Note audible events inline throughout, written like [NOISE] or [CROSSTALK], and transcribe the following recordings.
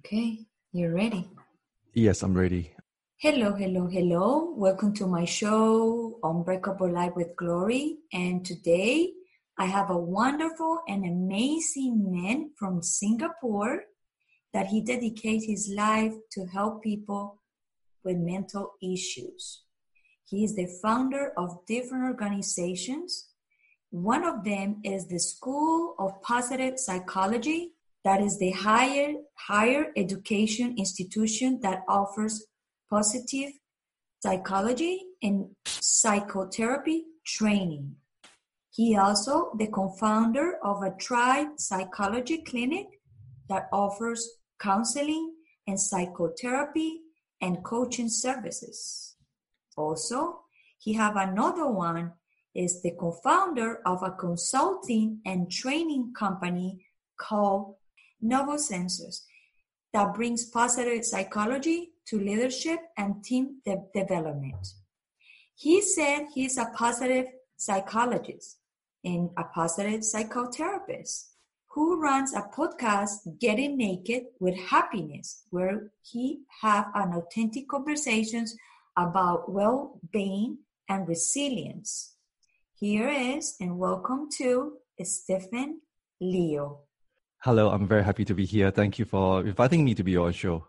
Okay, you're ready. Yes, I'm ready. Hello, hello, hello. Welcome to my show, on Unbreakable Life with Glory. And today I have a wonderful and amazing man from Singapore that he dedicates his life to help people with mental issues. He is the founder of different organizations. One of them is the School of Positive Psychology that is the higher higher education institution that offers positive psychology and psychotherapy training. He also the co-founder of a tribe psychology clinic that offers counseling and psychotherapy and coaching services. Also, he have another one is the co-founder of a consulting and training company called Novosensors that brings positive psychology to leadership and team de- development. He said he's a positive psychologist and a positive psychotherapist who runs a podcast getting naked with happiness where he have an authentic conversations about well-being and resilience here is and welcome to Stephen Lew Hello, I'm very happy to be here. Thank you for inviting me to be on show.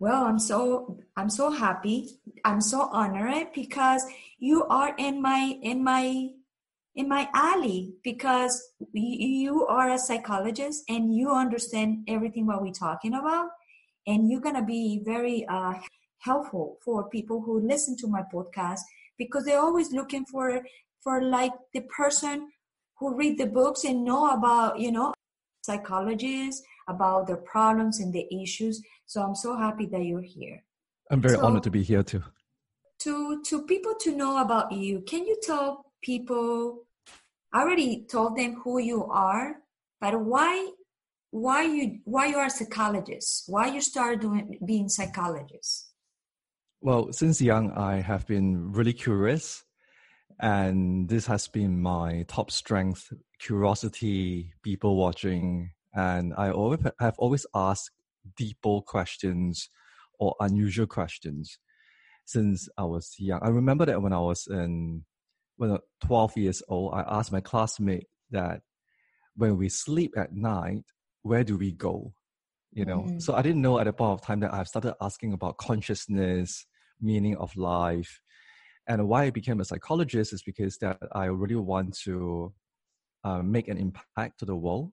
well i'm so i'm so happy i'm so honored because you are in my in my in my alley because you are a psychologist and you understand everything what we're talking about and you're gonna be very uh, helpful for people who listen to my podcast because they're always looking for for like the person who read the books and know about you know psychologists about the problems and the issues. So i'm so happy that you're here. I'm very So- honored to be here too. to to people to know about you can you tell people i already told them who you are but why why you why you are a psychologist? Why you started doing being psychologist? Well, since young, I have been really curious, and this has been my top strength curiosity, people watching. And I always have always asked deeper questions or unusual questions since I was young. I remember that when I was in when I was 12 years old, I asked my classmate that when we sleep at night, where do we go? You know, Mhm. so I didn't know at the point of time that I've started asking about consciousness, meaning of life. And why I became a psychologist is because that I really want to uh, make an impact to the world.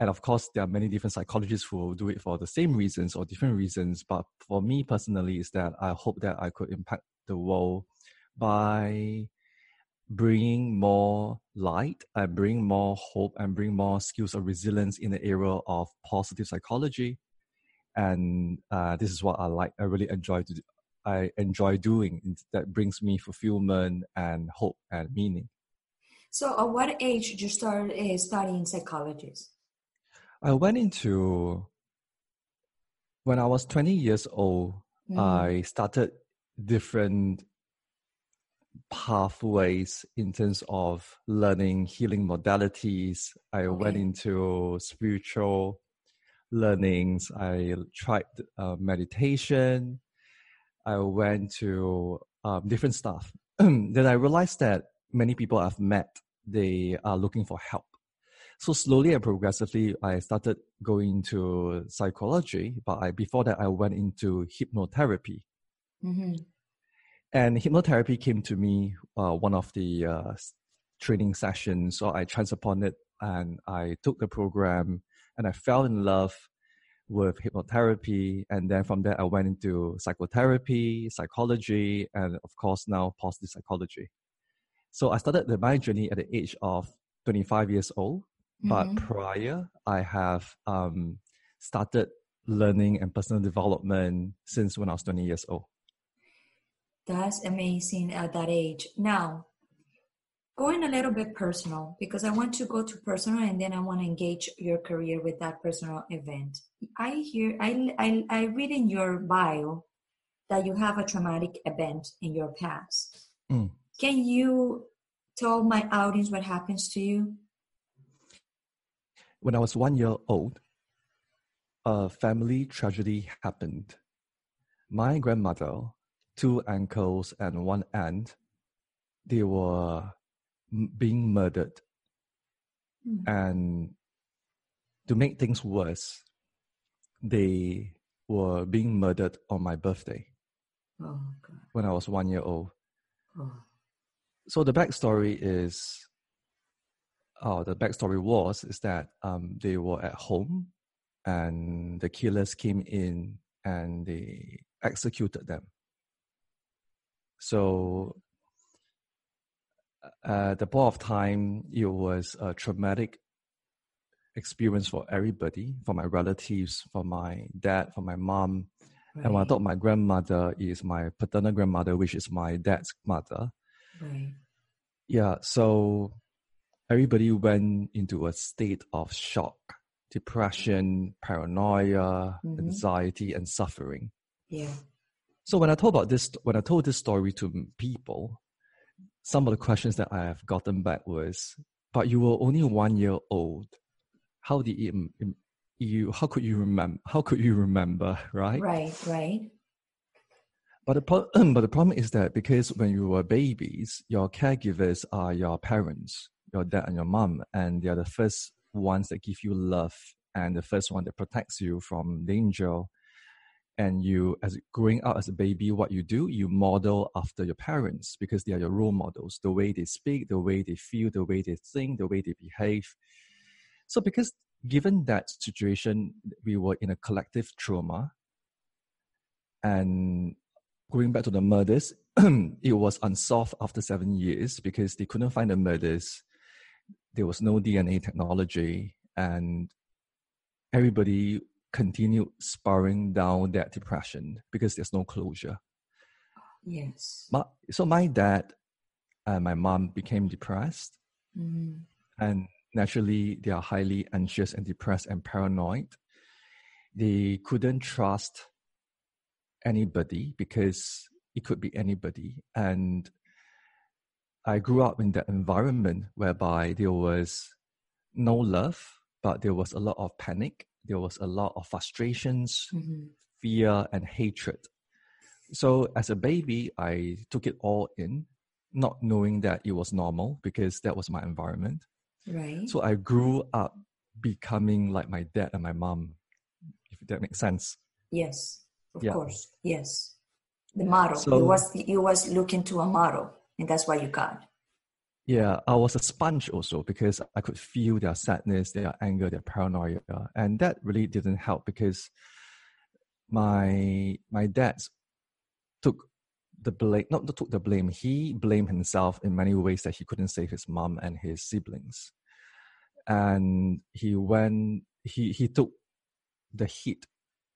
And of course, there are many different psychologists who do it for the same reasons or different reasons. But for me personally, is that I hope that I could impact the world by bringing more light and bring more hope and bring more skills of resilience in the area of positive psychology. And uh, this is what I like. I really enjoy to. I enjoy doing that brings me fulfillment and hope and meaning. so at what age did you start uh, studying psychology? I went into when I was 20 years old, Mhm. I started different pathways in terms of learning healing modalities. I went into spiritual learnings. I tried uh, meditation. I went to um, different stuff. [CLEARS THROAT] then I realized that many people I've met, they are looking for help. So slowly and progressively, I started going to psychology. But I, before that, I went into hypnotherapy. hmm And hypnotherapy came to me uh, one of the uh, training sessions. So I chanced upon it and I took the program and I fell in love with hypnotherapy. And then from there, I went into psychotherapy, psychology, and of course, now positive psychology. So I started the, my journey at the age of 25 years old. But Mhm. prior, I have um, started learning and personal development since when I was 20 years old. That's amazing at that age. Now, going a little bit personal, because I want to go to personal and then I want to engage your career with that personal event. I hear, I, I, I read in your bio that you have a traumatic event in your past. Mm. Can you tell my audience what happens to you? when I was one year old, a family tragedy happened. My grandmother, two uncles, and one aunt, they were being murdered. Mm. And to make things worse, they were being murdered on my birthday Oh, God. when I was one year old. Oh. So the backstory is, oh, the backstory was is that um, they were at home, and the killers came in and they executed them. So at the point of time, it was a traumatic experience for everybody, for my relatives, for my dad, for my mom. And when I Right. thought my grandmother is my paternal grandmother, which is my dad's mother, Right. yeah, so everybody went into a state of shock, depression, paranoia, Mhm. anxiety, and suffering. Yeah. So when I told about this, when I told this story to people, some of the questions that I have gotten back was, "But you were only one year old. How did im- you? How could you remember? How could you remember? [LAUGHS] Right? Right. Right. But the pro- [CLEARS THROAT] but the problem is that because when you were babies, your caregivers are your parents, your dad and your mom, and they are the first ones that give you love and the first one that protects you from danger. And you, as growing up as a baby, what you do, you model after your parents because they are your role models. The way they speak, the way they feel, the way they think, the way they behave. So, because given that situation, we were in a collective trauma, and going back to the murders, [CLEARS THROAT] it was unsolved after seven years because they couldn't find the murders. There was no DNA technology, and everybody continued spiraling down that depression because there's no closure. Yes. My, so my dad and my mom became depressed, Mhm. and naturally they are highly anxious and depressed and paranoid. They couldn't trust anybody because it could be anybody. And I grew up in that environment whereby there was no love, but there was a lot of panic. There was a lot of frustrations, Mhm. fear, and hatred. So as a baby, I took it all in, not knowing that it was normal because that was my environment. Right. So I grew up becoming like my dad and my mom, if that makes sense. yes. Of Yeah. course. Yes. The model. So- you was you was looking to a model, and that's why you got. Yeah, I was a sponge also because I could feel their sadness, their anger, their paranoia, and that really didn't help because my my dad took the blame, not took the blame. He blamed himself in many ways that he couldn't save his mom and his siblings, and he went he he took the hit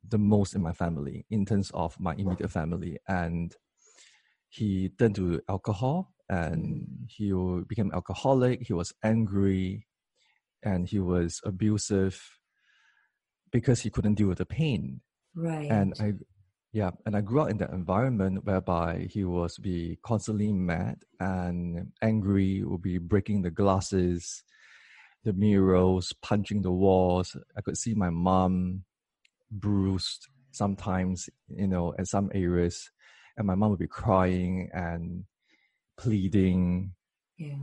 the most in my family in terms of my immediate family and he turned to alcohol and he became alcoholic he was angry and he was abusive because he couldn't deal with the pain Right. and i yeah and i grew up in that environment whereby he was be constantly mad and angry would be breaking the glasses the mirrors punching the walls i could see my mom bruised sometimes you know in some areas and my mom would be crying and pleading yeah.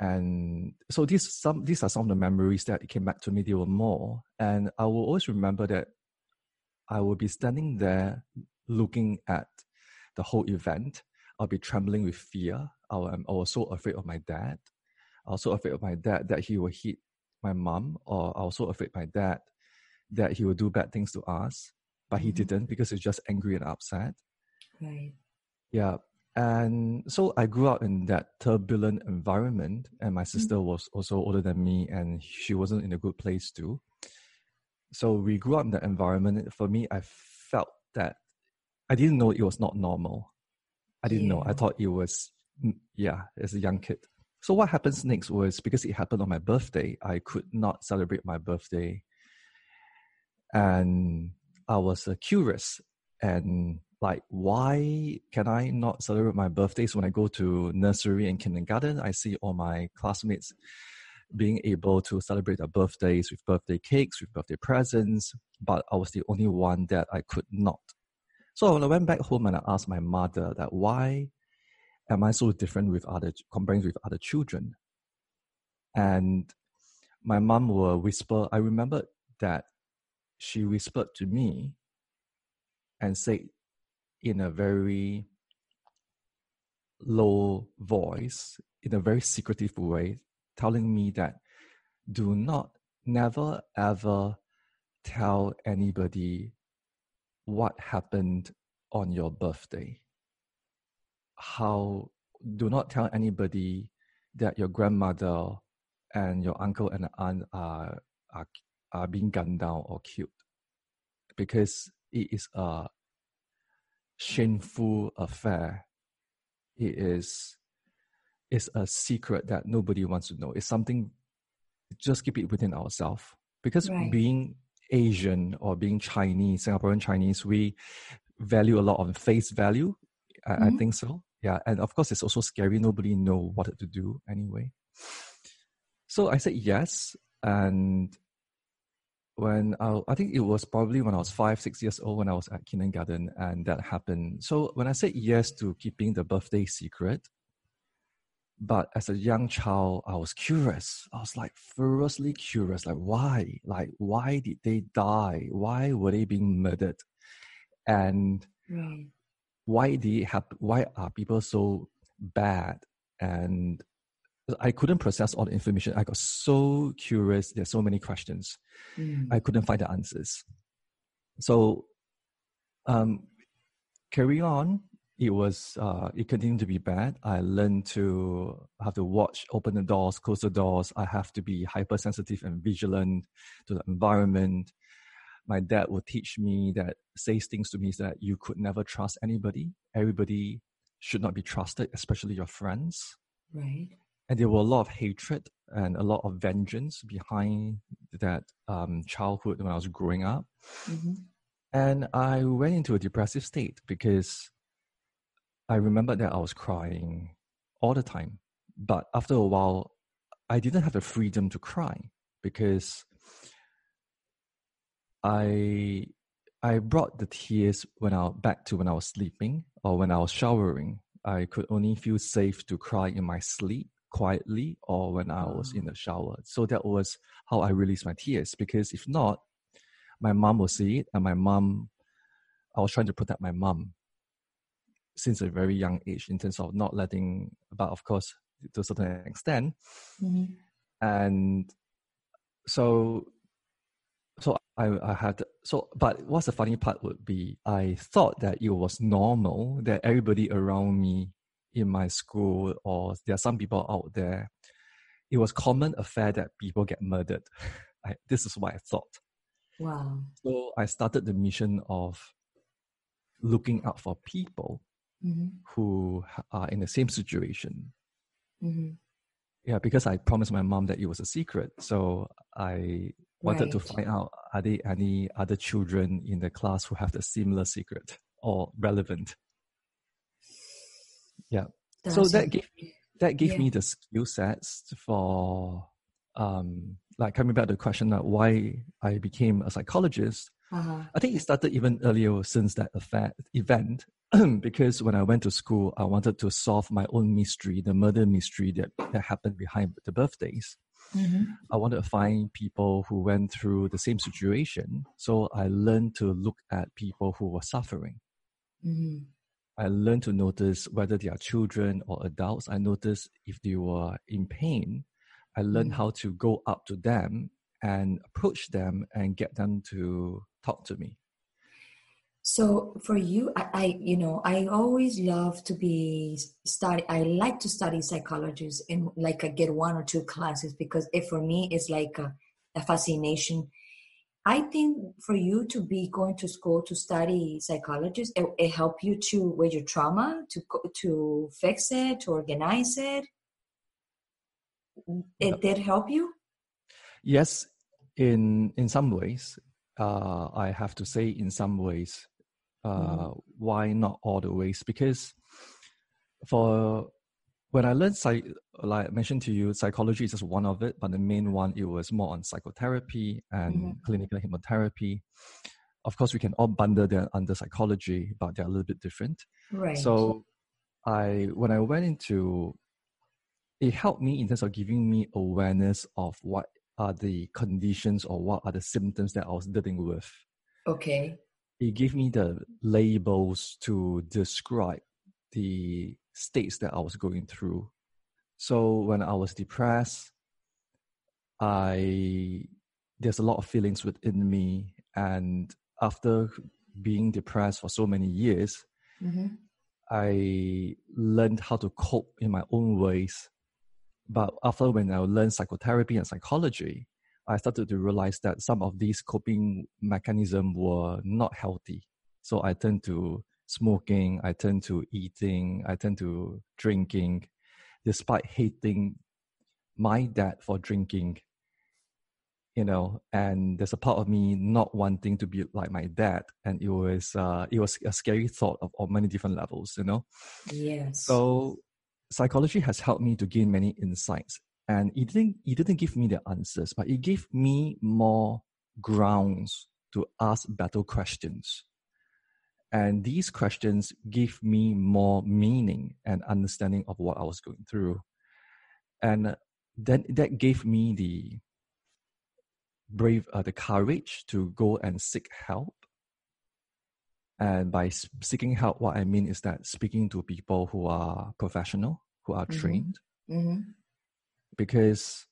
and so these some these are some of the memories that came back to me there were more and i will always remember that i will be standing there looking at the whole event i'll be trembling with fear i, wa- I was so afraid of my dad i was so afraid of my dad that he will hit my mom or i was so afraid my dad that he would do bad things to us but he Mhm. didn't because he's just angry and upset Right. yeah. And so I grew up in that turbulent environment, and my sister was also older than me, and she wasn't in a good place too. So we grew up in that environment. For me, I felt that I didn't know it was not normal. I didn't know. I thought it was, mm, yeah, as a young kid. So what happens next was because it happened on my birthday, I could not celebrate my birthday. And I was uh, curious and like, why can I not celebrate my birthdays when I go to nursery and kindergarten? I see all my classmates being able to celebrate their birthdays with birthday cakes, with birthday presents, but I was the only one that I could not. So when I went back home and I asked my mother that why am I so different with other comparing with other children? And my mom will whisper, I remember that she whispered to me and said in a very low voice, in a very secretive way, telling me that do not, never, ever tell anybody what happened on your birthday. How, do not tell anybody that your grandmother and your uncle and aunt are, are, are being gunned down or killed because it is a shameful affair. It is it's a secret that nobody wants to know. It's something just keep it within ourselves. Because right. being Asian or being Chinese, Singaporean Chinese, we value a lot of face value. I, mm-hmm. I think so. Yeah. And of course it's also scary. Nobody know what to do anyway. So I said yes. And when I, I think it was probably when I was five, six years old when I was at kindergarten and that happened. So when I said yes to keeping the birthday secret, but as a young child, I was curious. I was like furiously curious. Like why? Like why did they die? Why were they being murdered? And right. why did it happen? Why are people so bad? And I couldn't process all the information. I got so curious. There's so many questions. Mm. I couldn't find the answers. So, um, carry on. It was uh, it continued to be bad. I learned to have to watch, open the doors, close the doors. I have to be hypersensitive and vigilant to the environment. My dad would teach me that says things to me that you could never trust anybody. Everybody should not be trusted, especially your friends. Right and there were a lot of hatred and a lot of vengeance behind that um, childhood when I was growing up. Mm-hmm. And I went into a depressive state because I remember that I was crying all the time. But after a while, I didn't have the freedom to cry because I I brought the tears when I back to when I was sleeping or when I was showering. I could only feel safe to cry in my sleep quietly or when I was in the shower. So that was how I released my tears because if not, my mom will see it and my mom, I was trying to protect my mom since a very young age in terms of not letting, but of course, to a certain extent. Mm-hmm. And so, so I, I had, so, but what's the funny part would be, I thought that it was normal that everybody around me in my school or there are some people out there, it was common affair that people get murdered. [LAUGHS] I, this is what I thought. Wow. So I started the mission of looking out for people mm-hmm. who are in the same situation. Mm-hmm. Yeah, because I promised my mom that it was a secret. So I wanted right. to find out are there any other children in the class who have the similar secret or relevant yeah That's so that gave me that gave yeah. me the skill sets for um like coming back to the question that why i became a psychologist uh-huh. i think it started even earlier since that event [CLEARS THROAT] because when i went to school i wanted to solve my own mystery the murder mystery that, that happened behind the birthdays Mm-hmm. I wanted to find people who went through the same situation. So I learned to look at people who were suffering. Mm-hmm. I learned to notice whether they are children or adults. I noticed if they were in pain. I learned mm. how to go up to them and approach them and get them to talk to me. So for you, I, I, you know, I always love to be study. I like to study psychology and like I get one or two classes because it for me it's like a, a fascination I think for you to be going to school to study psychologist, it, it helped you to with your trauma to to fix it, to organize it. It did help you. Yes, in in some ways, uh, I have to say in some ways. Uh, mm. Why not all the ways? Because for when I learned, psych, like I mentioned to you, psychology is just one of it, but the main one, it was more on psychotherapy and mm-hmm. clinical hypnotherapy. Of course, we can all bundle them under psychology, but they're a little bit different. Right. So, I when I went into, it helped me in terms of giving me awareness of what are the conditions or what are the symptoms that I was dealing with. Okay. It gave me the labels to describe the states that I was going through. So when I was depressed, I there's a lot of feelings within me, and after being depressed for so many years, mm-hmm. I learned how to cope in my own ways. But after when I learned psychotherapy and psychology, I started to realize that some of these coping mechanisms were not healthy. So I turned to smoking, I turn to eating, I turn to drinking, despite hating my dad for drinking. You know, and there's a part of me not wanting to be like my dad, and it was uh, it was a scary thought of, of many different levels. You know. Yes. So psychology has helped me to gain many insights, and it didn't it didn't give me the answers, but it gave me more grounds to ask better questions and these questions give me more meaning and understanding of what I was going through. And then that gave me the brave, uh, the courage to go and seek help. And by seeking help, what I mean is that speaking to people who are professional, who are mm-hmm. trained. Mm-hmm. Because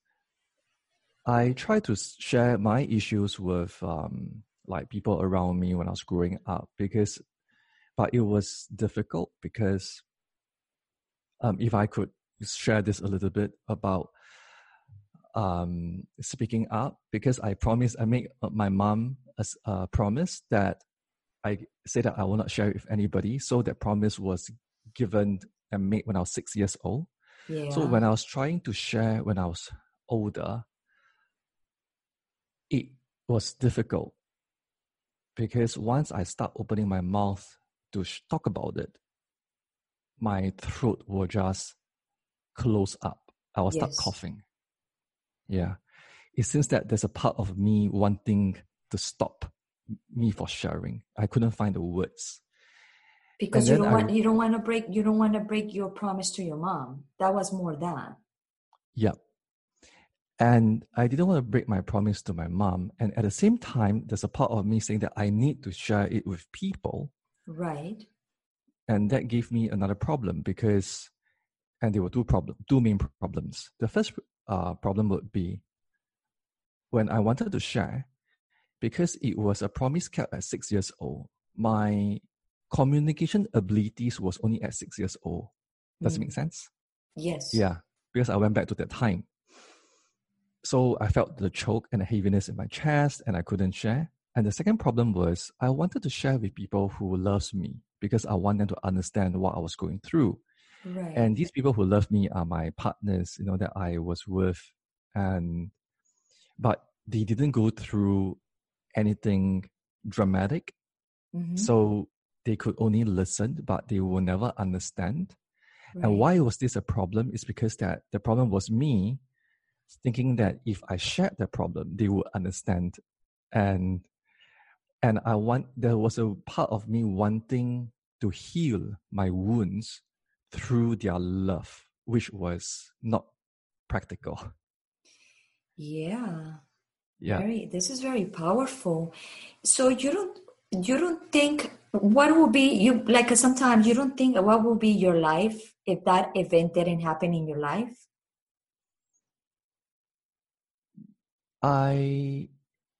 I try to share my issues with um, like people around me when I was growing up because but it was difficult because um, if I could share this a little bit about um, speaking up because I promised I made uh, my mom a, a promise that I say that I will not share it with anybody. So that promise was given and made when I was six years old. Yeah. So when I was trying to share when I was older, it was difficult because once I start opening my mouth to talk about it, my throat will just close up. I will start coughing. Yeah. It seems that there's a part of me wanting to stop me for sharing. I couldn't find the words. Because you don't I, want you don't want to break you don't want to break your promise to your mom. That was more that. Yeah. And I didn't want to break my promise to my mom. And at the same time, there's a part of me saying that I need to share it with people. Right. And that gave me another problem because, and there were two problem, two main problems. The first uh, problem would be when I wanted to share, because it was a promise kept at six years old. My communication abilities was only at six years old. Does mm. it make sense? Yes. Yeah, because I went back to that time. So I felt the choke and the heaviness in my chest, and I couldn't share. And the second problem was I wanted to share with people who loves me because I want them to understand what I was going through. Right. And these people who love me are my partners, you know, that I was with. And but they didn't go through anything dramatic. Mm-hmm. So they could only listen, but they will never understand. Right. And why was this a problem? Is because that the problem was me thinking that if I shared the problem, they would understand. And and I want there was a part of me wanting to heal my wounds through their love, which was not practical. Yeah. Yeah. Very this is very powerful. So you don't you don't think what will be you like sometimes you don't think what will be your life if that event didn't happen in your life? I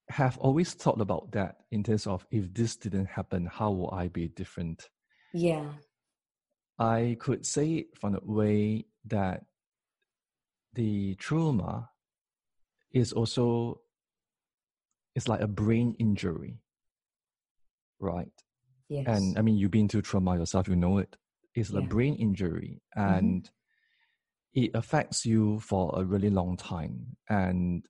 have always thought about that in terms of if this didn't happen, how will I be different? Yeah. I could say it from the way that the trauma is also it's like a brain injury. Right. Yes. And I mean you've been through trauma yourself, you know it. It's yeah. a brain injury mm-hmm. and mm-hmm. it affects you for a really long time. And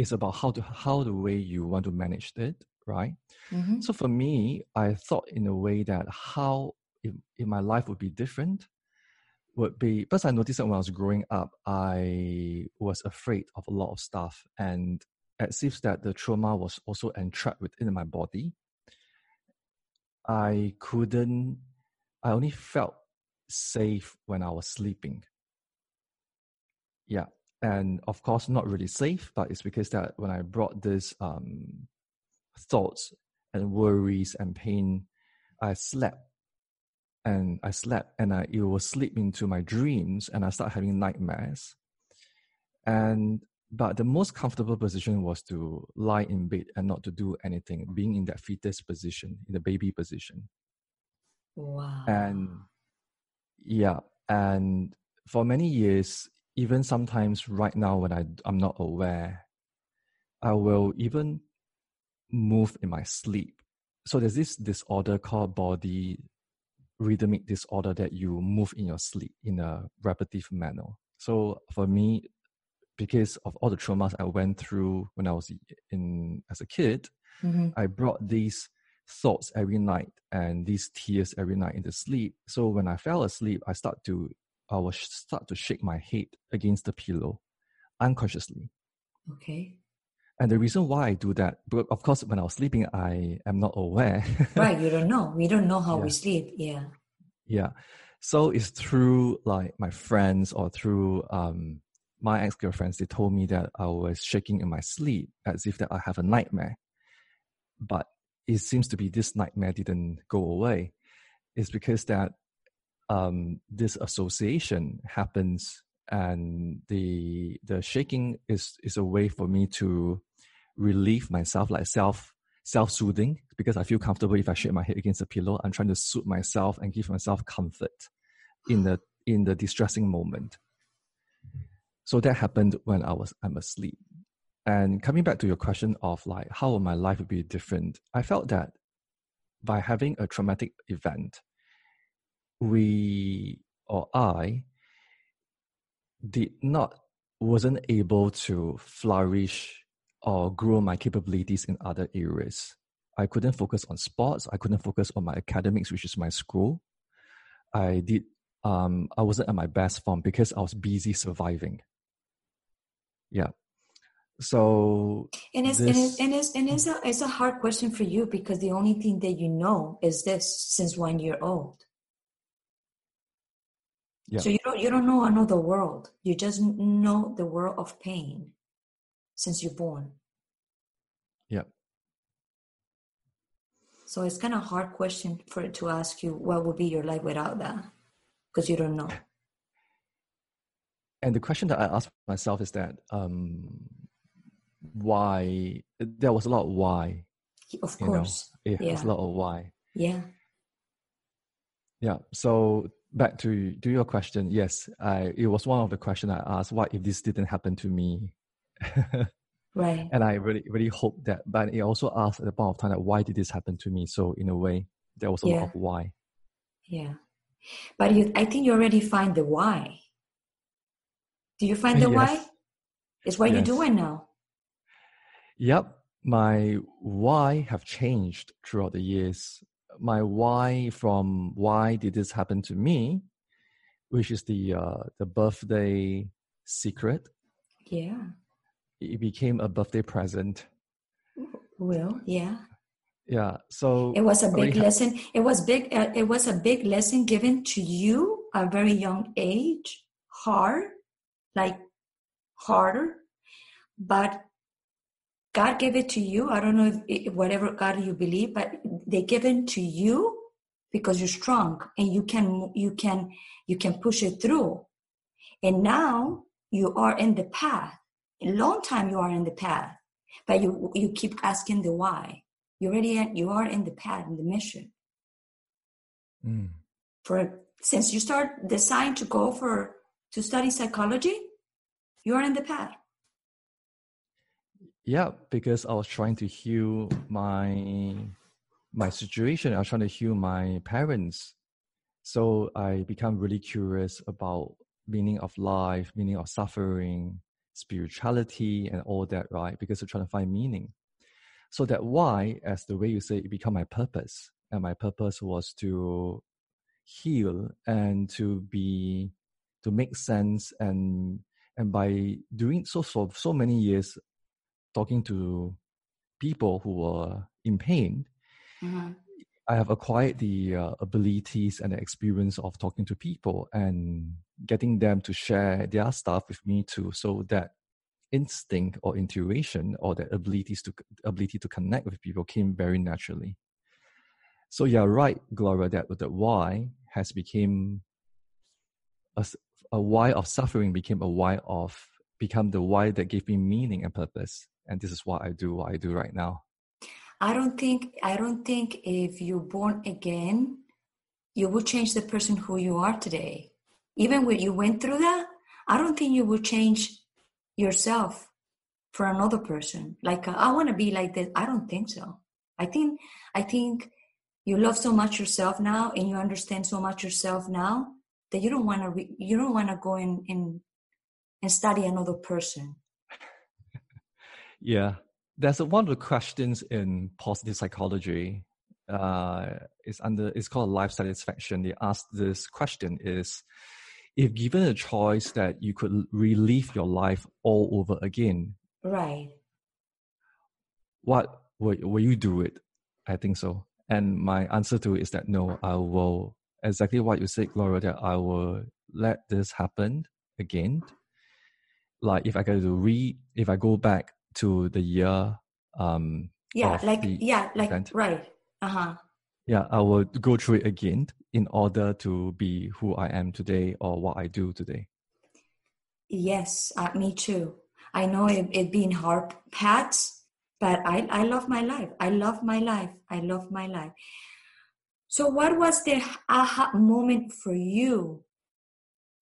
it's about how to how the way you want to manage it right mm-hmm. so for me i thought in a way that how if, if my life would be different would be because I noticed that when I was growing up, I was afraid of a lot of stuff, and it seems that the trauma was also entrapped within my body. I couldn't. I only felt safe when I was sleeping. Yeah, and of course, not really safe, but it's because that when I brought this um, thoughts and worries and pain, I slept and I slept and I, it will slip into my dreams and I start having nightmares. And but the most comfortable position was to lie in bed and not to do anything, being in that fetus position, in the baby position. Wow. And yeah, and for many years, even sometimes right now when I, I'm not aware, I will even move in my sleep. So there's this disorder called body rhythmic disorder that you move in your sleep in a repetitive manner. So for me, because of all the traumas I went through when I was in as a kid, mm-hmm. I brought these thoughts every night and these tears every night into sleep. So when I fell asleep, I start to I will start to shake my head against the pillow unconsciously. Okay. And the reason why I do that, but of course, when I was sleeping, I am not aware. [LAUGHS] right, you don't know. We don't know how yeah. we sleep. Yeah. Yeah. So it's through like my friends or through um, my ex girlfriends. They told me that I was shaking in my sleep as if that I have a nightmare. But it seems to be this nightmare didn't go away. It's because that um, this association happens and the the shaking is is a way for me to relieve myself, like self self soothing, because I feel comfortable if I shake my head against a pillow. I'm trying to soothe myself and give myself comfort in the in the distressing moment. So that happened when I was I'm asleep. And coming back to your question of like how my life would be different, I felt that by having a traumatic event, we or I did not wasn't able to flourish or grow my capabilities in other areas. I couldn't focus on sports. I couldn't focus on my academics, which is my school. I did. Um, I wasn't at my best form because I was busy surviving. Yeah. So and it's, this, and it's and it's and it's a it's a hard question for you because the only thing that you know is this since one year old. Yeah. So you don't you don't know another world. You just know the world of pain since you're born. Yeah. So it's kind of hard question for it to ask you what would be your life without that because you don't know. And the question that I ask myself is that um, why there was a lot of why. Of course. Know? Yeah, yeah. a lot of why. Yeah. Yeah. So back to to your question, yes, I it was one of the questions I asked. What if this didn't happen to me? [LAUGHS] right. And I really, really hope that, but it also asked at the point of time that why did this happen to me? So in a way, there was a yeah. lot of why. Yeah. But you, I think you already find the why. Do you find the yes. why? It's what yes. you're doing now. Yep. My why have changed throughout the years. My why from why did this happen to me, which is the uh, the birthday secret. Yeah it became a birthday present. Well, yeah. Yeah. So it was a big lesson. It was big. Uh, it was a big lesson given to you at a very young age. Hard, like harder, but God gave it to you. I don't know if, if whatever God you believe, but they give it to you because you're strong and you can you can you can push it through. And now you are in the path a long time you are in the path, but you you keep asking the why. You already you are in the path in the mission. Mm. For since you start deciding to go for to study psychology, you are in the path. Yeah, because I was trying to heal my my situation. I was trying to heal my parents. So I become really curious about meaning of life, meaning of suffering, spirituality and all that, right? Because we're trying to find meaning. So that why, as the way you say, it become my purpose. And my purpose was to heal and to be to make sense and and by doing so for so many years talking to people who were in pain mm-hmm. i have acquired the uh, abilities and the experience of talking to people and getting them to share their stuff with me too so that instinct or intuition or the abilities to ability to connect with people came very naturally so you're right gloria that the why has become a, a why of suffering became a why of become the why that gave me meaning and purpose and this is what i do what i do right now. I don't think i don't think if you're born again you will change the person who you are today. Even when you went through that i don't think you will change yourself for another person. Like uh, i want to be like this. I don't think so. I think i think you love so much yourself now and you understand so much yourself now that you don't want to re- you don't want to go in, in and study another person yeah. There's a, one of the questions in positive psychology uh, is under it's called life satisfaction. They ask this question is if given a choice that you could relive your life all over again right. what will, will you do it? I think so. And my answer to it is that no i will exactly what you said, Gloria, that I will let this happen again. Like if I go to read, if I go back to the year, um, yeah, like yeah, like event, right, uh huh. Yeah, I will go through it again in order to be who I am today or what I do today. Yes, uh, me too. I know it, it been hard paths, but I, I love my life. I love my life. I love my life. So, what was the aha moment for you?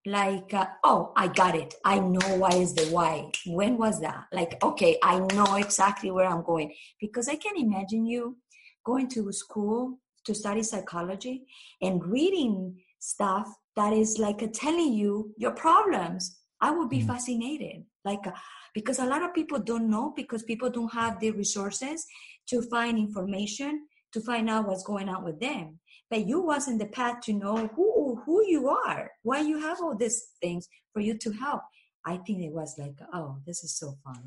Like, uh, oh, I got it. I know why is the why. When was that? Like, okay, I know exactly where I'm going. Because I can imagine you going to school to study psychology and reading stuff that is like uh, telling you your problems. I would be mm. fascinated. Like, uh, because a lot of people don't know because people don't have the resources to find information to find out what's going on with them but you was in the path to know who who you are why you have all these things for you to help i think it was like oh this is so fun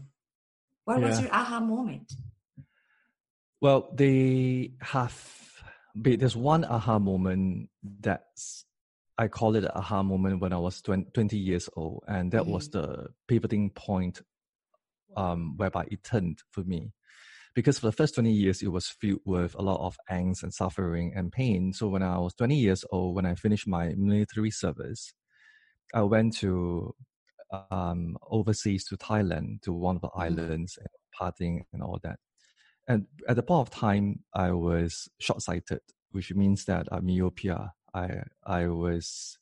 what yeah. was your aha moment well they have there's one aha moment that's i call it an aha moment when i was 20 years old and that mm-hmm. was the pivoting point um, whereby it turned for me because for the first 20 years, it was filled with a lot of angst and suffering and pain. So when I was 20 years old, when I finished my military service, I went to um, overseas to Thailand, to one of the mm. islands, and partying and all that. And at the point of time, I was short-sighted, which means that I'm myopia. I I was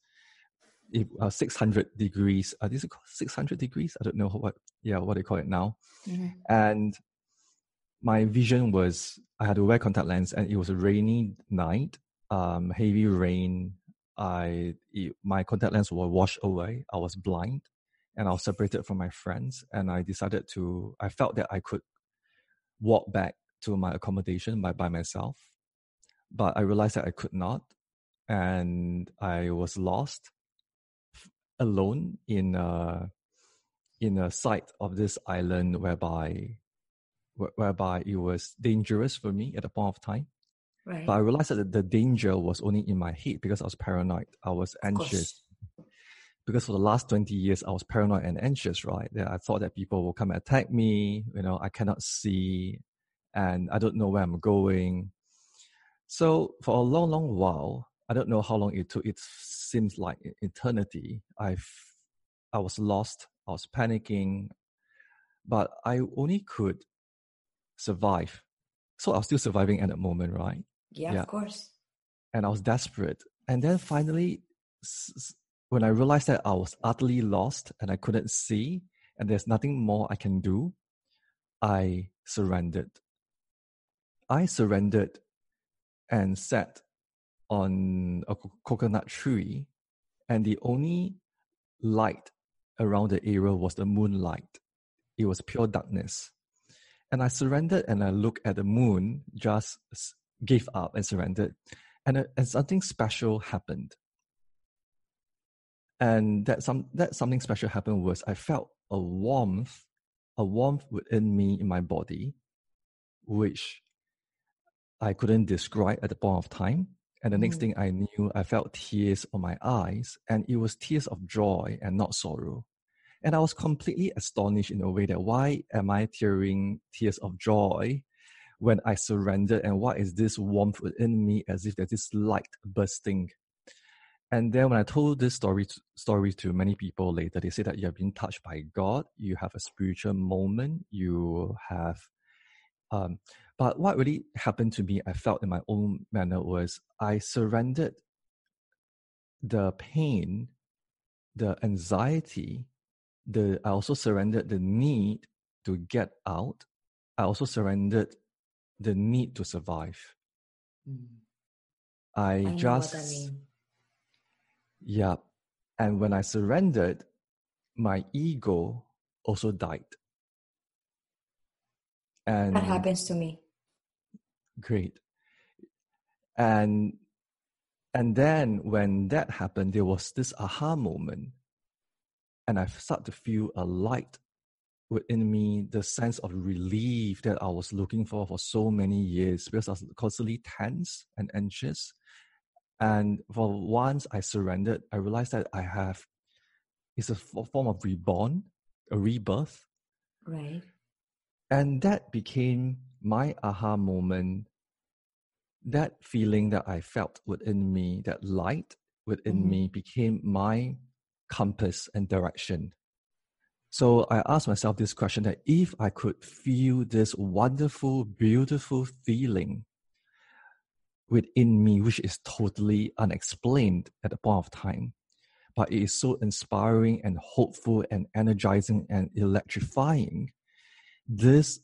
uh, 600 degrees. Uh, is it 600 degrees? I don't know what. Yeah, what they call it now. Mm-hmm. And my vision was I had to wear contact lens, and it was a rainy night, um, heavy rain. I it, my contact lens were washed away. I was blind, and I was separated from my friends. And I decided to. I felt that I could walk back to my accommodation by by myself, but I realized that I could not, and I was lost, alone in a in a site of this island whereby whereby it was dangerous for me at the point of time. Right. But I realized that the danger was only in my head because I was paranoid. I was anxious. Because for the last 20 years, I was paranoid and anxious, right? That I thought that people will come and attack me. You know, I cannot see and I don't know where I'm going. So for a long, long while, I don't know how long it took. It seems like eternity. I I was lost. I was panicking, but I only could survive. So I was still surviving at that moment, right? Yeah, yeah. of course. And I was desperate. And then finally, when I realized that I was utterly lost and I couldn't see, and there's nothing more I can do, I surrendered. I surrendered and sat on a coconut tree, and the only light around the area was the moonlight. It was pure darkness. And I surrendered and I looked at the moon, just gave up and surrendered. And, uh, and something special happened. and that some that something special happened was I felt a warmth, a warmth within me in my body, which I couldn't describe at the point of time. And the mm. next thing I knew, I felt tears on my eyes, and it was tears of joy and not sorrow. And I was completely astonished in a way that why am I tearing tears of joy when I surrendered? And what is this warmth within me as if there's this light bursting? And then when I told this story to, story to many people later, they say that you have been touched by God, you have a spiritual moment, you have um, but what really happened to me, I felt in my own manner was I surrendered the pain, the anxiety, the I also surrendered the need to get out. I also surrendered the need to survive. Mm. I, I just yeah, and when I surrendered, my ego also died. And that happens to me. Great. And and then when that happened, there was this aha moment. And I started to feel a light within me, the sense of relief that I was looking for for so many years because I was constantly tense and anxious. And for once I surrendered, I realized that I have, it's a form of reborn, a rebirth. Right. And that became my aha moment. That feeling that I felt within me, that light within mm. me, became my compass and direction. So I asked myself this question that if I could feel this wonderful, beautiful feeling within me, which is totally unexplained at the point of time, but it is so inspiring and hopeful and energizing and electrifying, this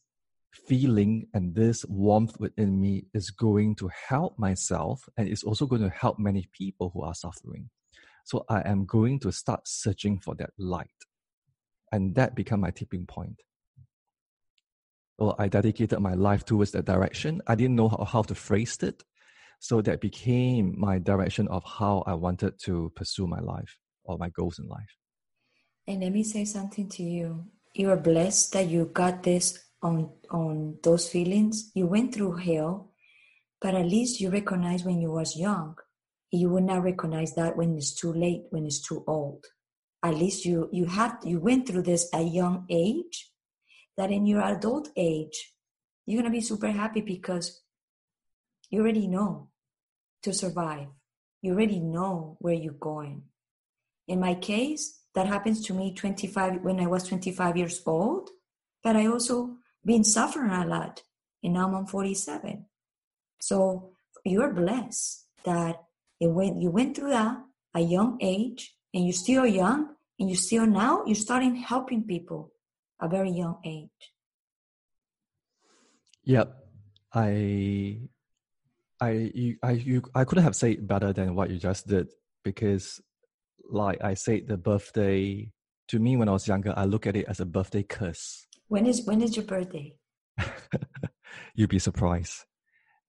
feeling and this warmth within me is going to help myself and it's also going to help many people who are suffering. So I am going to start searching for that light. And that became my tipping point. So I dedicated my life towards that direction. I didn't know how, how to phrase it. So that became my direction of how I wanted to pursue my life or my goals in life. And let me say something to you you are blessed that you got this on on those feelings you went through hell but at least you recognize when you was young you will not recognize that when it's too late when it's too old. At least you you had you went through this at young age that in your adult age you're going to be super happy because you already know to survive. You already know where you're going. In my case that happens to me 25 when I was 25 years old, but I also been suffering a lot, and now I'm 47. So you're blessed that it went, you went through that a young age, and you're still young, and you still now you're starting helping people a very young age. Yep, I, I, you, I, you, I couldn't have said better than what you just did because like I said, the birthday to me when I was younger, I look at it as a birthday curse. When is when is your birthday? [LAUGHS] You'd be surprised.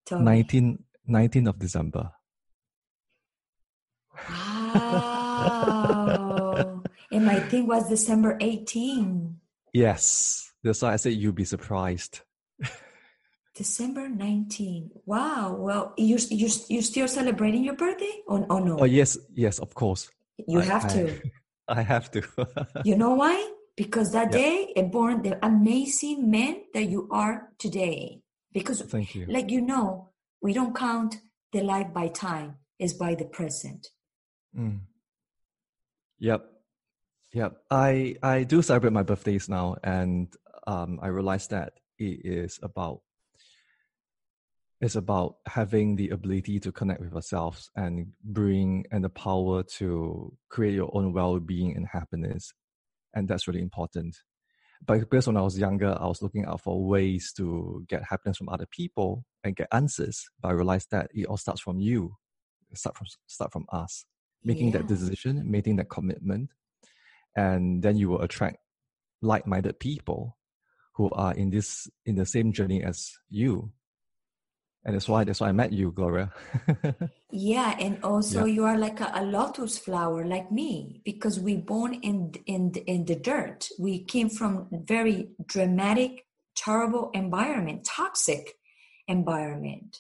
Tell 19, 19 of December. Wow. and my thing was December 18. Yes. That's why I said you'd be surprised. December 19. Wow. Well, you you you still celebrating your birthday? Or, or no? Oh yes, yes, of course. You I, have to. I, [LAUGHS] I have to. [LAUGHS] you know why? Because that day it born the amazing man that you are today. Because thank you. Like you know, we don't count the life by time, it's by the present. Mm. Yep. Yep. I I do celebrate my birthdays now and um I realize that it is about it's about having the ability to connect with ourselves and bring and the power to create your own well-being and happiness and that's really important but because when i was younger i was looking out for ways to get happiness from other people and get answers but i realized that it all starts from you start from start from us making yeah. that decision making that commitment and then you will attract like-minded people who are in this in the same journey as you and that's why that's why I met you, Gloria. [LAUGHS] yeah, and also yeah. you are like a, a, lotus flower, like me, because we born in in in the dirt. We came from very dramatic, terrible environment, toxic environment,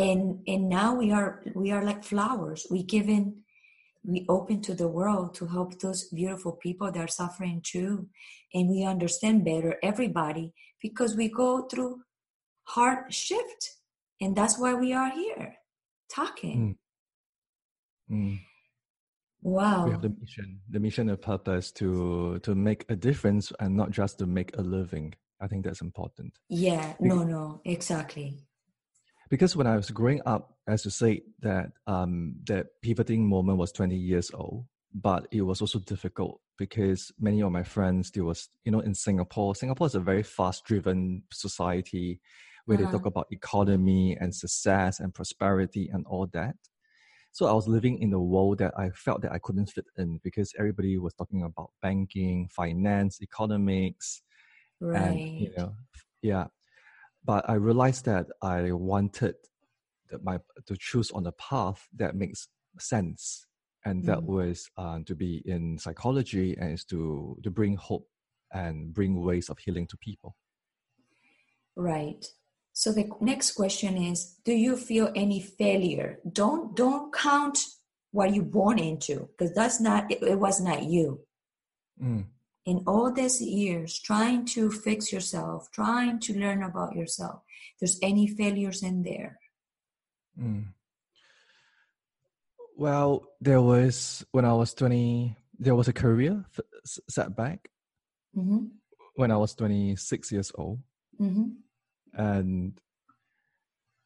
and and now we are we are like flowers. We given we open to the world to help those beautiful people that are suffering too, and we understand better everybody because we go through heart shift. And that's why we are here talking. Mm. Mm. Wow. We have the mission, the mission and purpose to to make a difference and not just to make a living. I think that's important. Yeah, because, no, no, exactly. Because when I was growing up, as you say, that um that pivoting moment was 20 years old, but it was also difficult because many of my friends, there was, you know, in Singapore, Singapore is a very fast driven society where uh-huh. they talk uh-huh. about economy and success and prosperity and all that. So I was living in a world that I felt that I couldn't fit in because everybody was talking about banking, finance, economics, right. and you know, yeah. But I realized that I wanted that my to choose on a path that makes sense, and that mm. was uh, to be in psychology and is to to bring hope and bring ways of healing to people. Right. So the next question is, do you feel any failure? Don't don't count what you born into because that's not it, it, was not you. Mm. In all these years, trying to fix yourself, trying to learn about yourself, there's any failures in there? Mm. Well, there was when I was twenty. There was a career setback mm-hmm. when I was twenty six years old. Mm-hmm and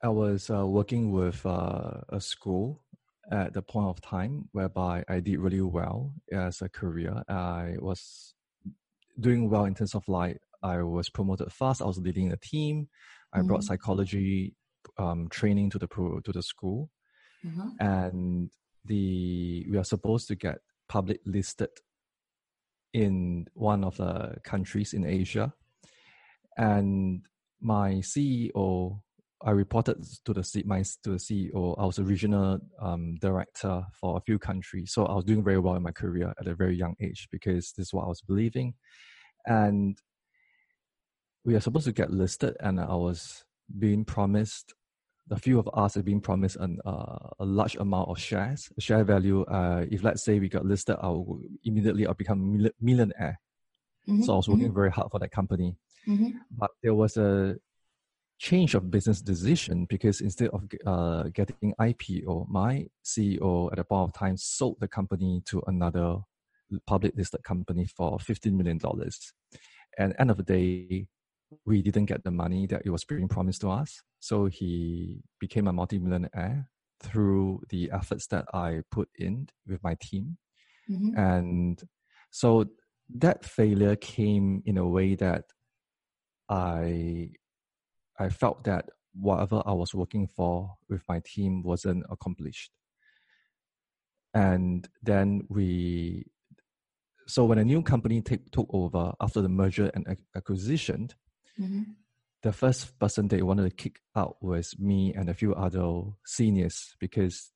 I was uh, working with uh, a school at the point of time whereby I did really well as a career. I was doing well in terms of like I was promoted fast. I was leading a team. I mm-hmm. brought psychology um, training to the pro, to the school, mm-hmm. and the we are supposed to get public listed in one of the countries in Asia, and my CEO, I reported to the C, my to the CEO. I was a regional um, director for a few countries, so I was doing very well in my career at a very young age because this is what I was believing, and we are supposed to get listed, and I was being promised. A few of us have been promised an, uh, a large amount of shares, share value. Uh, if let's say we got listed, I'll immediately I'll become millionaire. Mm-hmm. So I was working mm-hmm. very hard for that company. Mm-hmm. But there was a change of business decision because instead of uh, getting IPO, my CEO at a point of time sold the company to another public listed company for $15 million. And end of the day, we didn't get the money that it was being promised to us. So he became a multimillionaire through the efforts that I put in with my team. Mm-hmm. And so that failure came in a way that I I felt that whatever I was working for with my team wasn't accomplished. And then we, so when a new company take, took over after the merger and acquisition, mm-hmm. the first person they wanted to kick out was me and a few other seniors because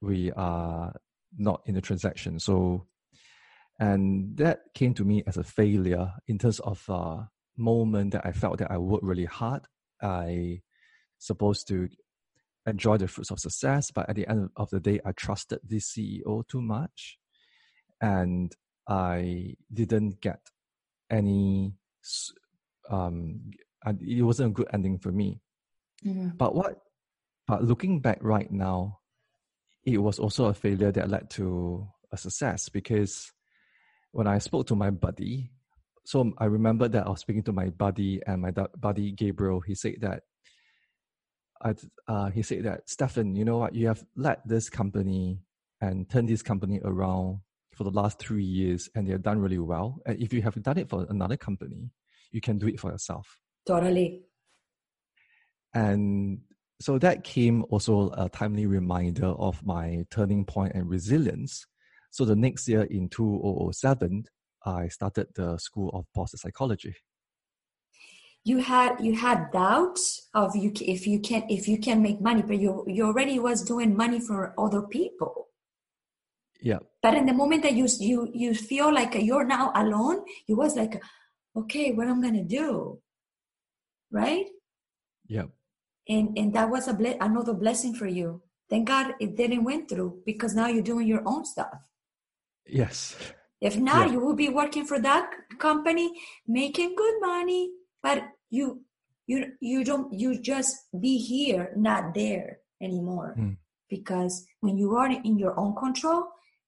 we are not in the transaction. So, and that came to me as a failure in terms of uh, moment that I felt that I worked really hard. I supposed to enjoy the fruits of success, but at the end of the day, I trusted this CEO too much, and I didn't get any. Um, it wasn't a good ending for me. Mm-hmm. But what? But looking back right now, it was also a failure that led to a success because when I spoke to my buddy so I remember that I was speaking to my buddy and my buddy Gabriel. He said that I, uh, he said that Stephen, you know what? You have led this company and turned this company around for the last three years, and they have done really well. And if you have done it for another company, you can do it for yourself. Totally. And so that came also a timely reminder of my turning point and resilience. So the next year in 2007, I started the School of Positive Psychology. you had you had doubts of you if you can if you can make money but you you already was doing money for other people. Yeah. But in the moment that you you you feel like you're now alone you was like okay what i'm gonna do? Right? Yeah. And and that was a ble- another blessing for you. Thank god it didn't went through because now you're doing your own stuff. Yes if not Yeah. you will be working for that company making good money but you you you don't you just be here not there anymore Mm. because when you are in your own control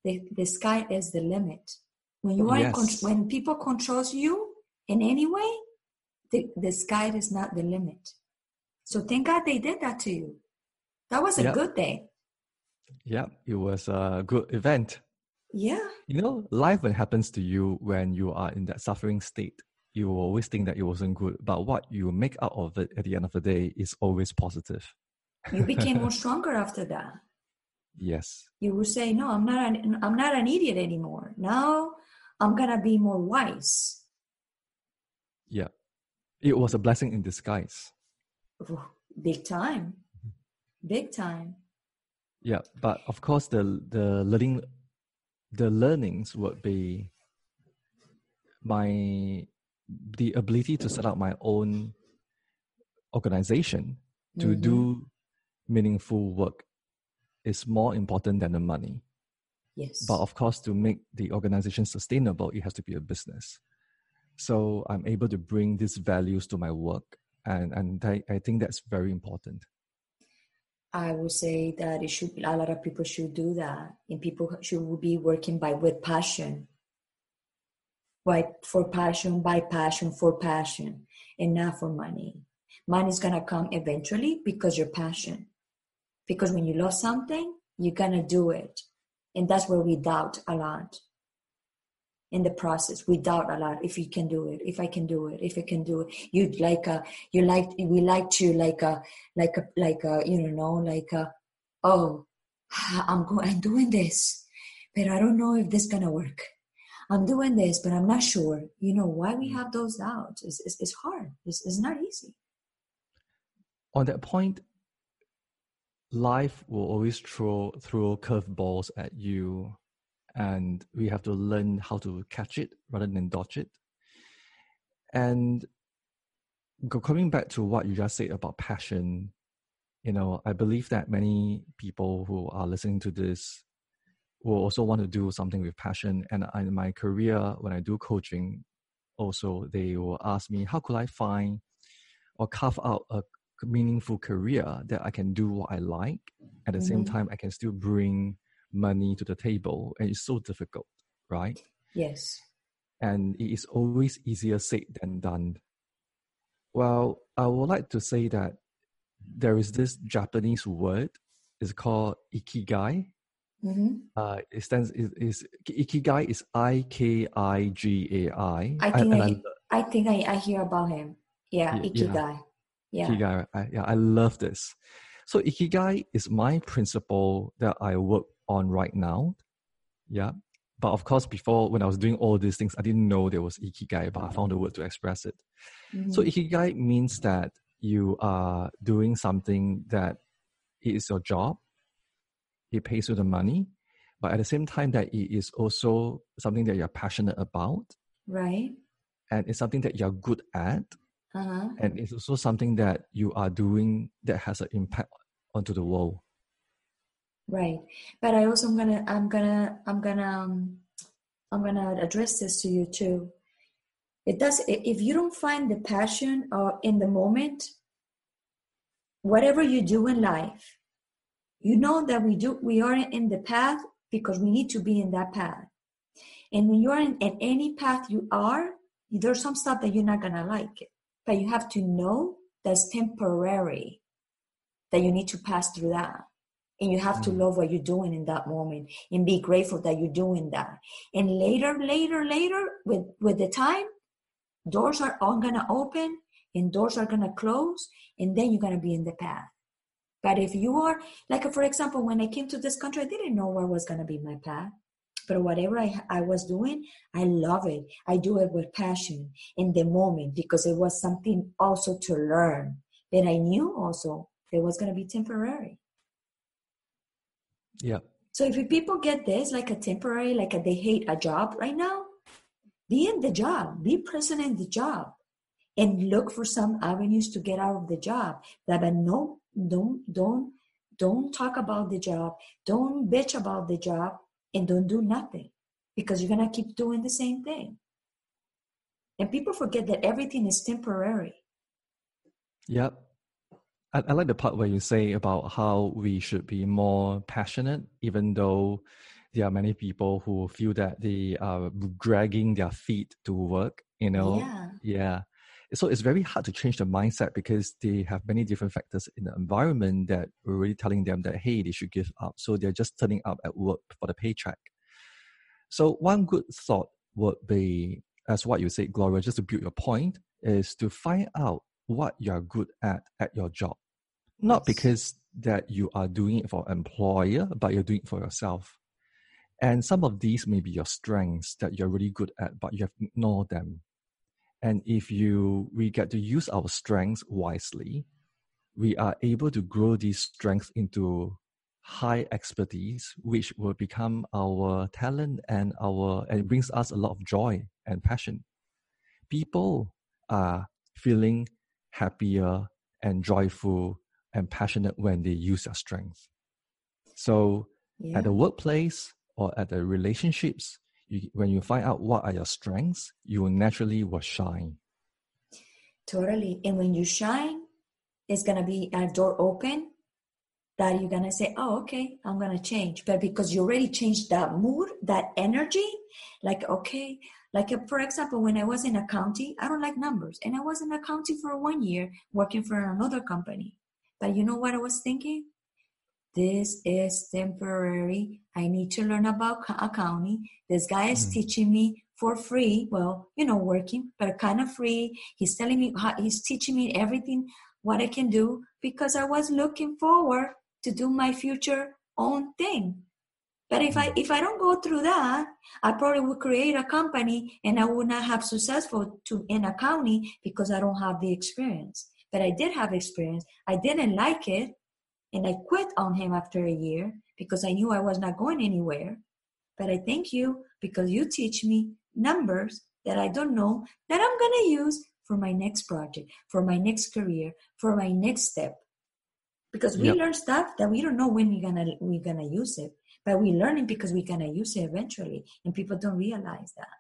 the, the sky is the limit when you are in Yes. con- when people controls you in any way the, the sky is not the limit so thank god they did that to you that was a Yep. good thing yeah it was a good event yeah. You know life when happens to you when you are in that suffering state you will always think that it wasn't good but what you make out of it at the end of the day is always positive. You [LAUGHS] became more stronger after that. Yes. You will say no i'm not an, i'm not an idiot anymore. Now i'm gonna be more wise. Yeah. It was a blessing in disguise. Big time. Mm-hmm. Big time. Yeah but of course the the learning the learnings would be my the ability to set up my own organization to Mhm. do meaningful work is more important than the money. Yes. But of course to make the organization sustainable it has to be a business. So i'm able to bring these values to my work and and i, I think that's very important i would say that it should a lot of people should do that and people should be working by with passion. Right for passion by passion for passion and not for money. Money is gonna come eventually because your passion. Because when you love something you're gonna do it. And that's where we doubt a lot in the process we doubt a lot if you can do it if i can do it if i can do it. You'd like a you like we like to like a like a like a you know like a oh [SIGHS] i'm going i'm doing this but i don't know if this gonna work. I'm doing this but i'm not sure. You know why we mm. have those doubts? It's, it's, it's hard. It's, it's not easy. On that point life will always throw throw curveballs at you and we have to learn how to catch it rather than dodge it and coming back to what you just said about passion you know i believe that many people who are listening to this will also want to do something with passion and in my career when i do coaching also they will ask me how could i find or carve out a meaningful career that I can do what I like. At the same Mhm. time, I can still bring money to the table. And it's so difficult, right? yes And it is always easier said than done. Well, I would like to say that there is this Japanese word. It's called ikigai. hmm Uh, it stands is, is ikigai is I K I G A I. I think and I, I I think I, I hear about him. Yeah, Yeah. Ikigai. Yeah. Ikigai. I, yeah, I love this. So Ikigai is my principle that I work on right now. Yeah. But of course, before when I was doing all these things, I didn't know there was Ikigai, but I found a word to express it. So Mhm. Ikigai means that you are doing something that it is your job. It pays you the money, but at the same time that it is also something that you're passionate about right. and it's something that you're good at Uh-huh. and it's also something that you are doing that has an impact onto the world Right. But I also am gonna I'm gonna I'm gonna um, I'm gonna address this to you too. It does if you don't find the passion or in the moment, whatever you do in life, you know that we do we are in the path because we need to be in that path. And when you are in, in any path you are, there's some stuff that you're not gonna like it. But you have to know that's temporary, that you need to pass through that. And you have to Mm. love what you're doing in that moment and be grateful that you're doing that. And later, later, later, with, with the time, doors are all gonna open and doors are gonna close, and then you're gonna be in the path. But if you are, like for example, when I came to this country, I didn't know what was gonna be my path. but whatever I, I was doing, I love it. I do it with passion in the moment because it was something also to learn. that I knew also it was going to be temporary. Yeah. So if people get this like a temporary, like a, they hate a job right now, be in the job, be present in the job, and look for some avenues to get out of the job. That but no, don't don't don't talk about the job, don't bitch about the job, and don't do nothing because you're gonna keep doing the same thing. And people forget that everything is temporary. Yep. I, I like the part where you say about how we should be more passionate, even though there are many people who feel that they are dragging their feet to work, you know? Yeah. Yeah. So it's very hard to change the mindset because they have many different factors in the environment that are really telling them that, hey, they should give up. So they're just turning up at work for the paycheck. So one good thought would be, as what you said, Gloria, just to build your point, is to find out what you're good at at your job. Not because that you are doing it for employer, but you're doing it for yourself. And some of these may be your strengths that you're really good at, but you have ignored them. And if you we get to use our strengths wisely, we are able to grow these strengths into high expertise, which will become our talent and our and it brings us a lot of joy and passion. People are feeling happier and joyful and passionate when they use their strengths. So Yeah. at the workplace or at the relationships, you, when you find out what are your strengths, you will naturally will shine. Totally. And when you shine, it's gonna be a door open that you're gonna say, Oh, okay, I'm gonna change. But because you already changed that mood, that energy, like okay, like uh, for example, when I was in accounting, I don't like numbers, and I was in accounting for one year working for another company. But you know what I was thinking? This is temporary. I need to learn about accounting. This guy is Mm. teaching me for free. Well, you know, working, but kind of free. He's telling me, how, he's teaching me everything what I can do because I was looking forward to do my future own thing. But if I Mm. if I don't go through that, I probably would create a company and I would not have successful to in accounting because I don't have the experience. But I did have experience. I didn't like it, and I quit on him after a year because I knew I was not going anywhere. But I thank you because you teach me numbers that I don't know that I'm gonna use for my next project, for my next career, for my next step. Because we Yep. learn stuff that we don't know when we're gonna we're gonna use it, but we learn it because we're gonna use it eventually, and people don't realize that.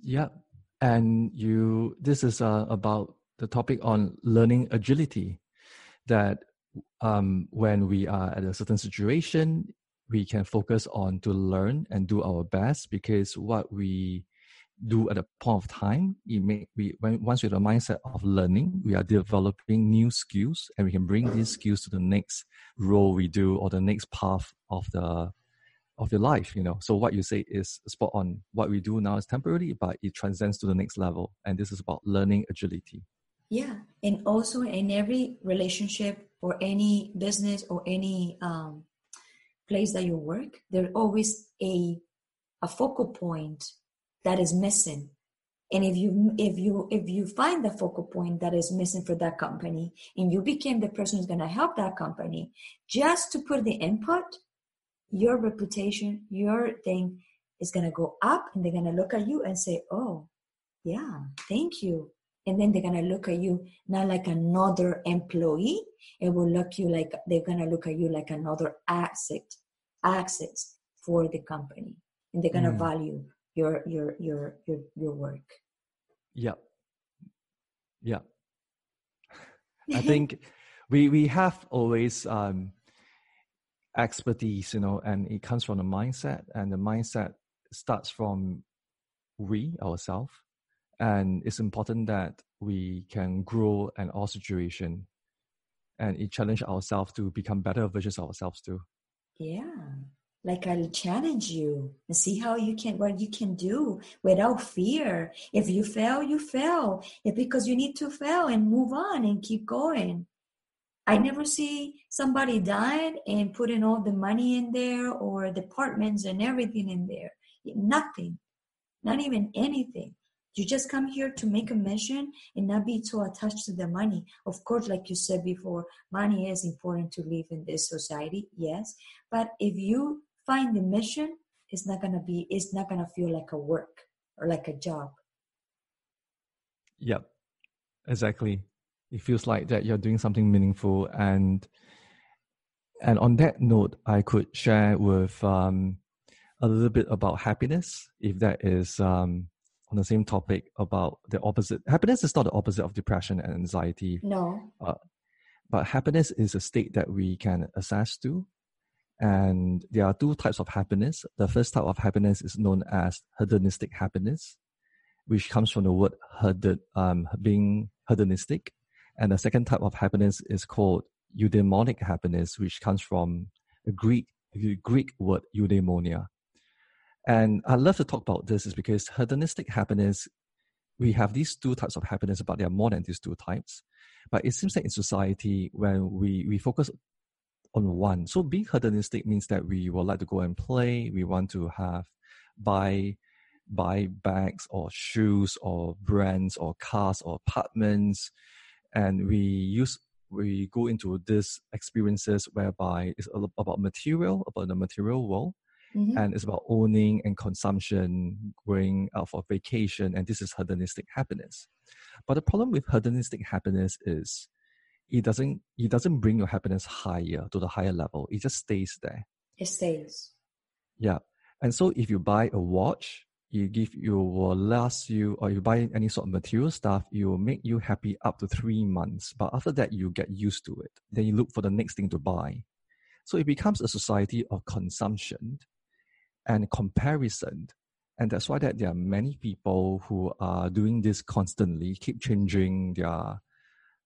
Yeah. And you, this is uh, about the topic on learning agility. That um, when we are at a certain situation, we can focus on to learn and do our best because what we do at a point of time, it may, we when, once we have a mindset of learning, we are developing new skills and we can bring these skills to the next role we do or the next path of the of your life, you know. So what you say is spot on. What we do now is temporary, but it transcends to the next level. And this is about learning agility. Yeah, and also in every relationship or any business or any um, place that you work, there's always a a focal point that is missing. And if you if you if you find the focal point that is missing for that company, and you became the person who's going to help that company, just to put the input, your reputation, your thing is going to go up, and they're going to look at you and say, "Oh, yeah, thank you." And then they're gonna look at you not like another employee. It will look you like they're gonna look at you like another asset, assets for the company, and they're gonna Mm. value your your your your your work. yeah yeah [LAUGHS] I think we we have always um, expertise, you know, and it comes from the mindset, and the mindset starts from we ourselves, and it's important that we can grow in all situation, and it challenge ourselves to become better versions of ourselves too. Yeah. Like I'll challenge you and see how you can what you can do without fear. If you fail, you fail. It's because you need to fail and move on and keep going. I never see somebody dying and putting all the money in there or departments and everything in there. Nothing. Not even anything. You just come here to make a mission and not be so attached to the money. Of course, like you said before, money is important to live in this society, yes. But if you find the mission, it's not gonna be, it's not gonna feel like a work or like a job. Yep, exactly. It feels like that you're doing something meaningful, and and on that note, I could share with um, a little bit about happiness, if that is um, on the same topic about the opposite. Happiness is not the opposite of depression and anxiety. No. Uh, but happiness is a state that we can assess to. And there are two types of happiness. The first type of happiness is known as hedonistic happiness, which comes from the word hedon, um, being hedonistic. And the second type of happiness is called eudaimonic happiness, which comes from the Greek, Greek word eudaimonia. And I love to talk about this is because hedonistic happiness, we have these two types of happiness, but there are more than these two types. But it seems that in society, when we, we focus on one, so being hedonistic means that we would like to go and play, we want to have, buy, buy bags or shoes or brands or cars or apartments. And we use we go into these experiences whereby it's about material, about the material world, Mm-hmm. And it's about owning and consumption, going out for vacation, and this is hedonistic happiness. But the problem with hedonistic happiness is it doesn't it doesn't bring your happiness higher to the higher level. It just stays there. It stays. Yeah. And so if you buy a watch, you give you will last you or you buy any sort of material stuff, it will make you happy up to three months. But after that you get used to it. Then you look for the next thing to buy. So it becomes a society of consumption and comparison. And that's why that there are many people who are doing this constantly, keep changing their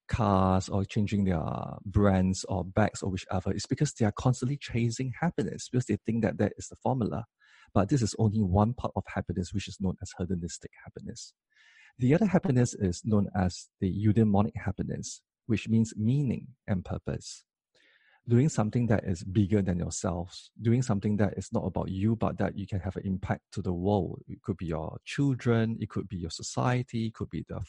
cars or changing their brands or bags or whichever. It's because they are constantly chasing happiness because they think that that is the formula. But this is only one part of happiness, which is known as hedonistic happiness. The other happiness is known as the eudaimonic happiness, which means meaning and purpose doing something that is bigger than yourselves, doing something that is not about you, but that you can have an impact to the world. It could be your children, it could be your society, it could be the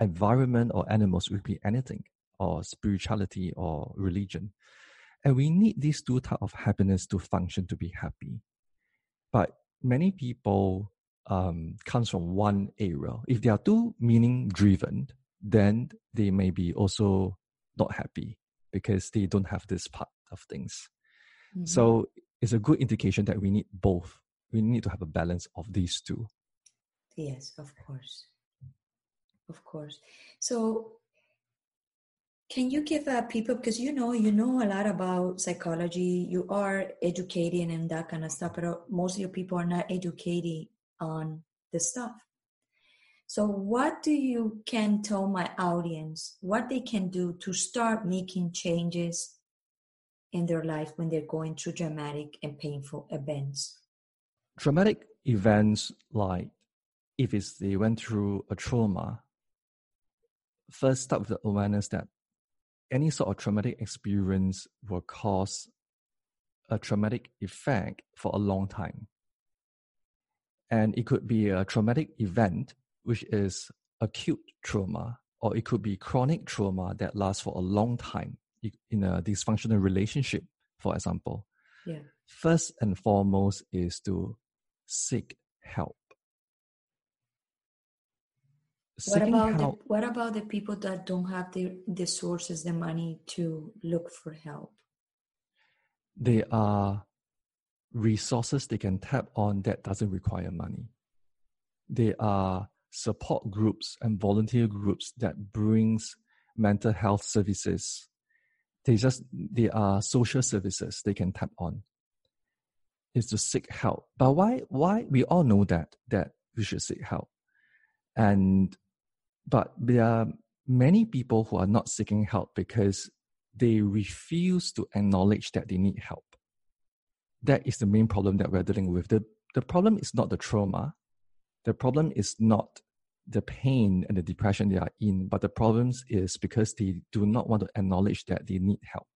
environment or animals, it could be anything, or spirituality or religion. And we need these two types of happiness to function to be happy. But many people um, comes from one area. If they are too meaning driven, then they may be also not happy because they don't have this part of things. Mm-hmm. So it's a good indication that we need both. We need to have a balance of these two. Yes, of course. Of course. So can you give uh, people because you know you know a lot about psychology you are educating and that kind of stuff but uh, most of your people are not educating on this stuff so, what do you can tell my audience what they can do to start making changes in their life when they're going through dramatic and painful events? Dramatic events like if it's they went through a trauma, first start with the awareness that any sort of traumatic experience will cause a traumatic effect for a long time. And it could be a traumatic event which is acute trauma, or it could be chronic trauma that lasts for a long time in a dysfunctional relationship, for example. Yeah. First and foremost is to seek help. what about help, the, what about the people that don't have the, the sources, the money to look for help? There are resources they can tap on that doesn't require money. There are support groups and volunteer groups that brings mental health services. They just they are social services they can tap on. Is to seek help. But why why we all know that that we should seek help. And but there are many people who are not seeking help because they refuse to acknowledge that they need help. That is the main problem that we're dealing with. The the problem is not the trauma, the problem is not the pain and the depression they are in, but the problems is because they do not want to acknowledge that they need help.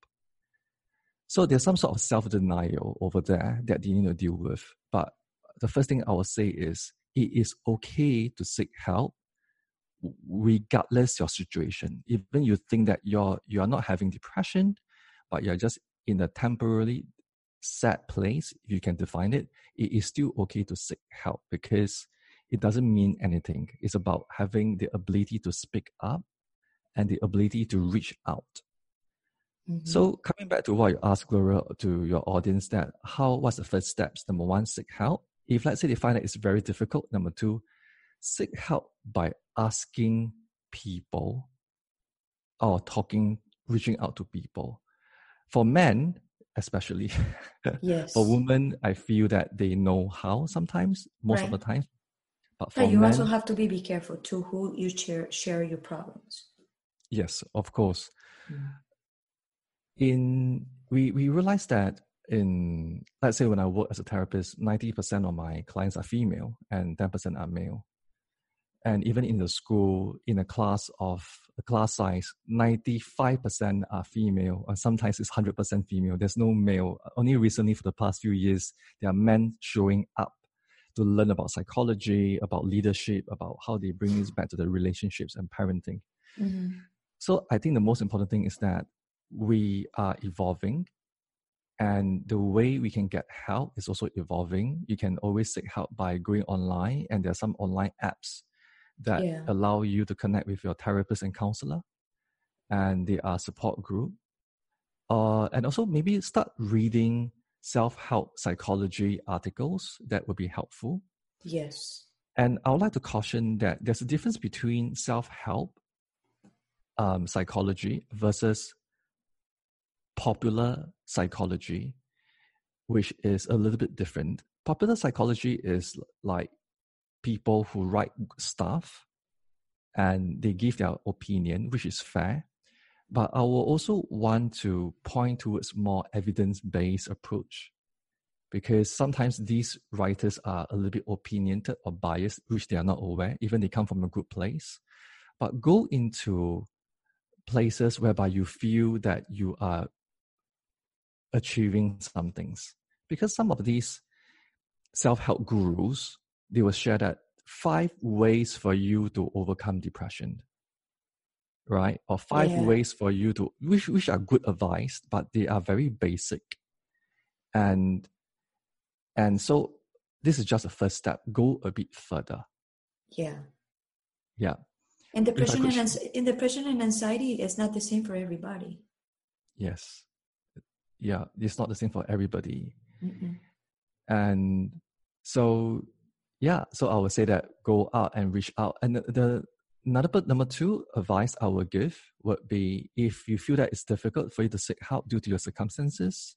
So there's some sort of self denial over there that they need to deal with. But the first thing I will say is it is okay to seek help regardless your situation. Even you think that you're you are not having depression, but you're just in a temporarily sad place, if you can define it, it is still okay to seek help because it doesn't mean anything. It's about having the ability to speak up and the ability to reach out. Mm-hmm. So coming back to what you asked, Gloria, to your audience, that how what's the first steps? Number one, seek help. If let's say they find that it's very difficult, number two, seek help by asking people or talking, reaching out to people. For men, especially, [LAUGHS] yes. for women, I feel that they know how sometimes, most right. of the time. But for you men, also have to be, be careful to who you share share your problems. Yes, of course. Mm. In we we realize that in let's say when I work as a therapist, ninety percent of my clients are female and ten percent are male and even in the school in a class of a class size 95% are female or sometimes it's 100% female there's no male only recently for the past few years there are men showing up to learn about psychology about leadership about how they bring this back to the relationships and parenting mm-hmm. so i think the most important thing is that we are evolving and the way we can get help is also evolving you can always seek help by going online and there are some online apps that yeah. allow you to connect with your therapist and counselor and they are support group uh, and also maybe start reading self-help psychology articles that would be helpful. Yes. And i would like to caution that there's a difference between self-help um, psychology versus popular psychology which is a little bit different. Popular psychology is like people who write stuff and they give their opinion, which is fair. But I will also want to point towards more evidence-based approach because sometimes these writers are a little bit opinionated or biased, which they are not aware, even they come from a good place. But go into places whereby you feel that you are achieving some things. Because some of these self-help gurus they will share that five ways for you to overcome depression right or five yeah. ways for you to which which are good advice but they are very basic. And and so this is just a first step. Go a bit further. Yeah. Yeah. And depression and, in depression and anxiety is not the same for everybody. Yes. Yeah it's not the same for everybody. Mm-mm. and so yeah, so I would say that go out and reach out. And the, the another but number two advice I would give would be if you feel that it's difficult for you to seek help due to your circumstances,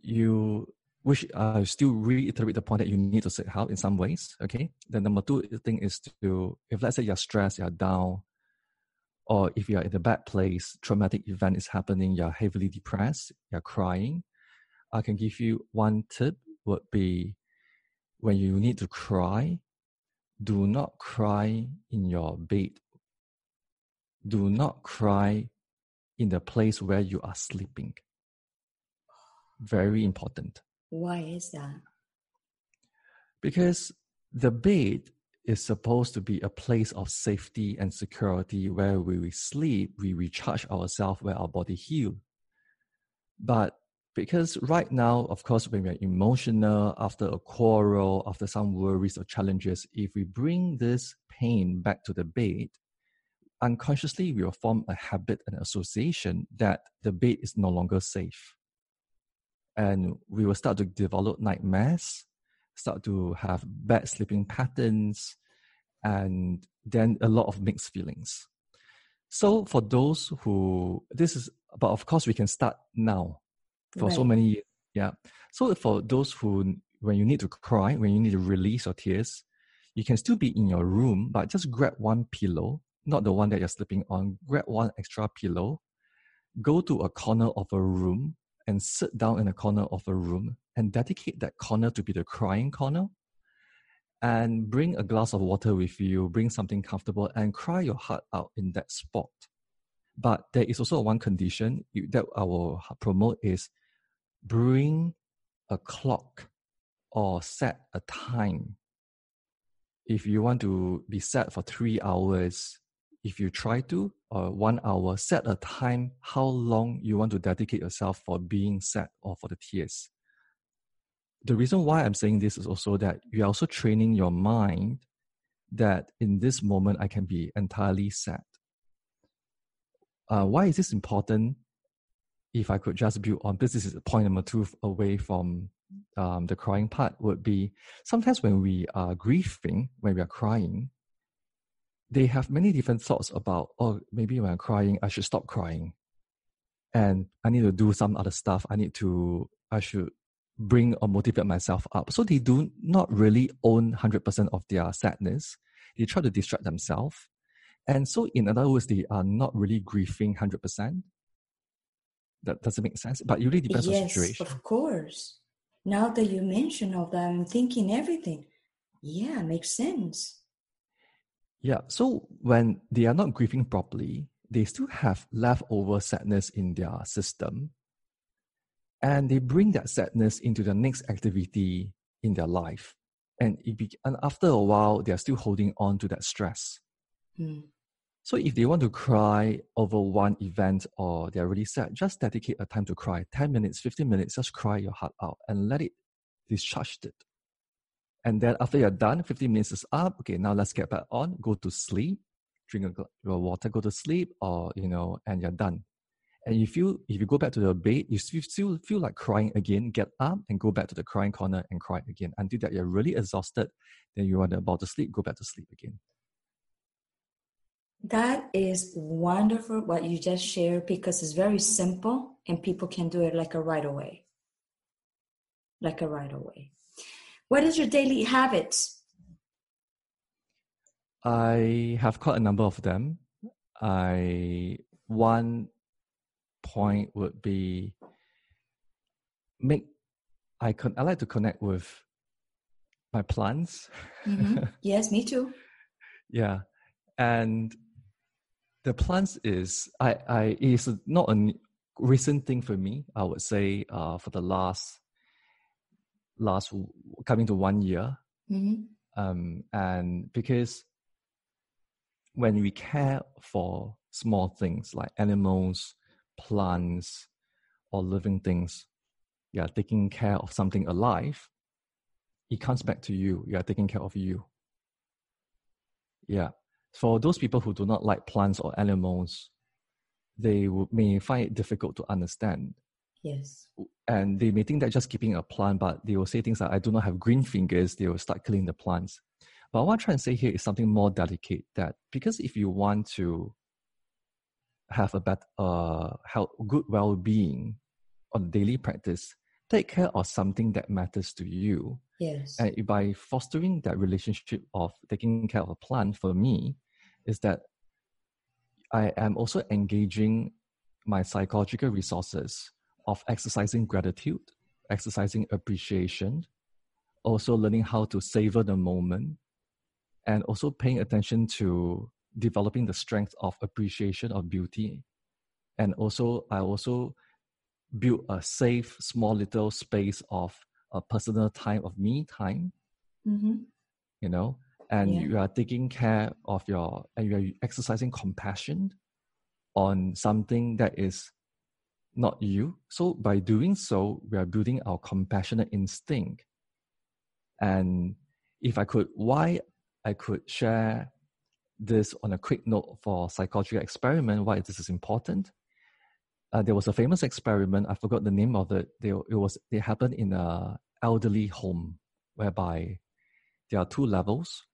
you which I still reiterate the point that you need to seek help in some ways. Okay. The number two thing is to if let's say you're stressed, you're down, or if you're in a bad place, traumatic event is happening, you're heavily depressed, you're crying, I can give you one tip would be when you need to cry, do not cry in your bed. Do not cry in the place where you are sleeping. Very important. Why is that? Because the bed is supposed to be a place of safety and security where we sleep, we recharge ourselves, where our body heal. But because right now, of course, when we're emotional, after a quarrel, after some worries or challenges, if we bring this pain back to the bed, unconsciously we will form a habit and association that the bed is no longer safe. And we will start to develop nightmares, start to have bad sleeping patterns, and then a lot of mixed feelings. So for those who this is but of course we can start now for right. so many years. Yeah. So for those who, when you need to cry, when you need to release your tears, you can still be in your room, but just grab one pillow, not the one that you're sleeping on. Grab one extra pillow, go to a corner of a room and sit down in a corner of a room and dedicate that corner to be the crying corner and bring a glass of water with you, bring something comfortable and cry your heart out in that spot. But there is also one condition that I will promote is bring a clock or set a time. If you want to be sad for three hours, if you try to, or one hour, set a time how long you want to dedicate yourself for being sad or for the tears. The reason why I'm saying this is also that you're also training your mind that in this moment I can be entirely sad. Uh, why is this important? If I could just build on this, this is point number two away from um, the crying part would be sometimes when we are grieving, when we are crying, they have many different thoughts about, oh, maybe when I'm crying, I should stop crying. And I need to do some other stuff. I need to, I should bring or motivate myself up. So they do not really own 100% of their sadness. They try to distract themselves. And so, in other words, they are not really grieving 100%. That doesn't make sense, but it really depends yes, on the situation. Of course. Now that you mention all that, I'm thinking everything. Yeah, makes sense. Yeah. So when they are not grieving properly, they still have leftover sadness in their system. And they bring that sadness into the next activity in their life. And, it be, and after a while, they are still holding on to that stress. Hmm. So if they want to cry over one event or they're really sad, just dedicate a time to cry. 10 minutes, 15 minutes, just cry your heart out and let it discharge it. And then after you're done, 15 minutes is up. Okay, now let's get back on. Go to sleep, drink your water, go to sleep, or you know, and you're done. And if you if you go back to the bed, you still feel like crying again, get up and go back to the crying corner and cry again until that you're really exhausted. Then you are about to sleep, go back to sleep again. That is wonderful what you just shared because it's very simple and people can do it like a right away. Like a right away. What is your daily habits? I have quite a number of them. I one point would be make I con- I like to connect with my plants. Mm-hmm. [LAUGHS] yes, me too. yeah, and the plants is I I is not a recent thing for me. I would say uh, for the last last coming to one year. Mm-hmm. Um, and because when we care for small things like animals, plants, or living things, you are taking care of something alive, it comes back to you. You are taking care of you. Yeah. For those people who do not like plants or animals, they may find it difficult to understand Yes. And they may think that just keeping a plant, but they will say things like, I do not have green fingers, they will start killing the plants. But what I'm trying to say here is something more delicate that because if you want to have a better uh, health, good well being on daily practice, take care of something that matters to you. Yes. And by fostering that relationship of taking care of a plant, for me, is that I am also engaging my psychological resources of exercising gratitude, exercising appreciation, also learning how to savor the moment, and also paying attention to developing the strength of appreciation of beauty. And also, I also build a safe, small little space of a personal time of me time. Mm-hmm. You know, and Yeah. you are taking care of your, and you are exercising compassion on something that is not you. So by doing so, we are building our compassionate instinct. And if I could, why I could share this on a quick note for psychological experiment, why this is important. Uh, there was a famous experiment. I forgot the name of it. They, it was it happened in a elderly home whereby there are two levels.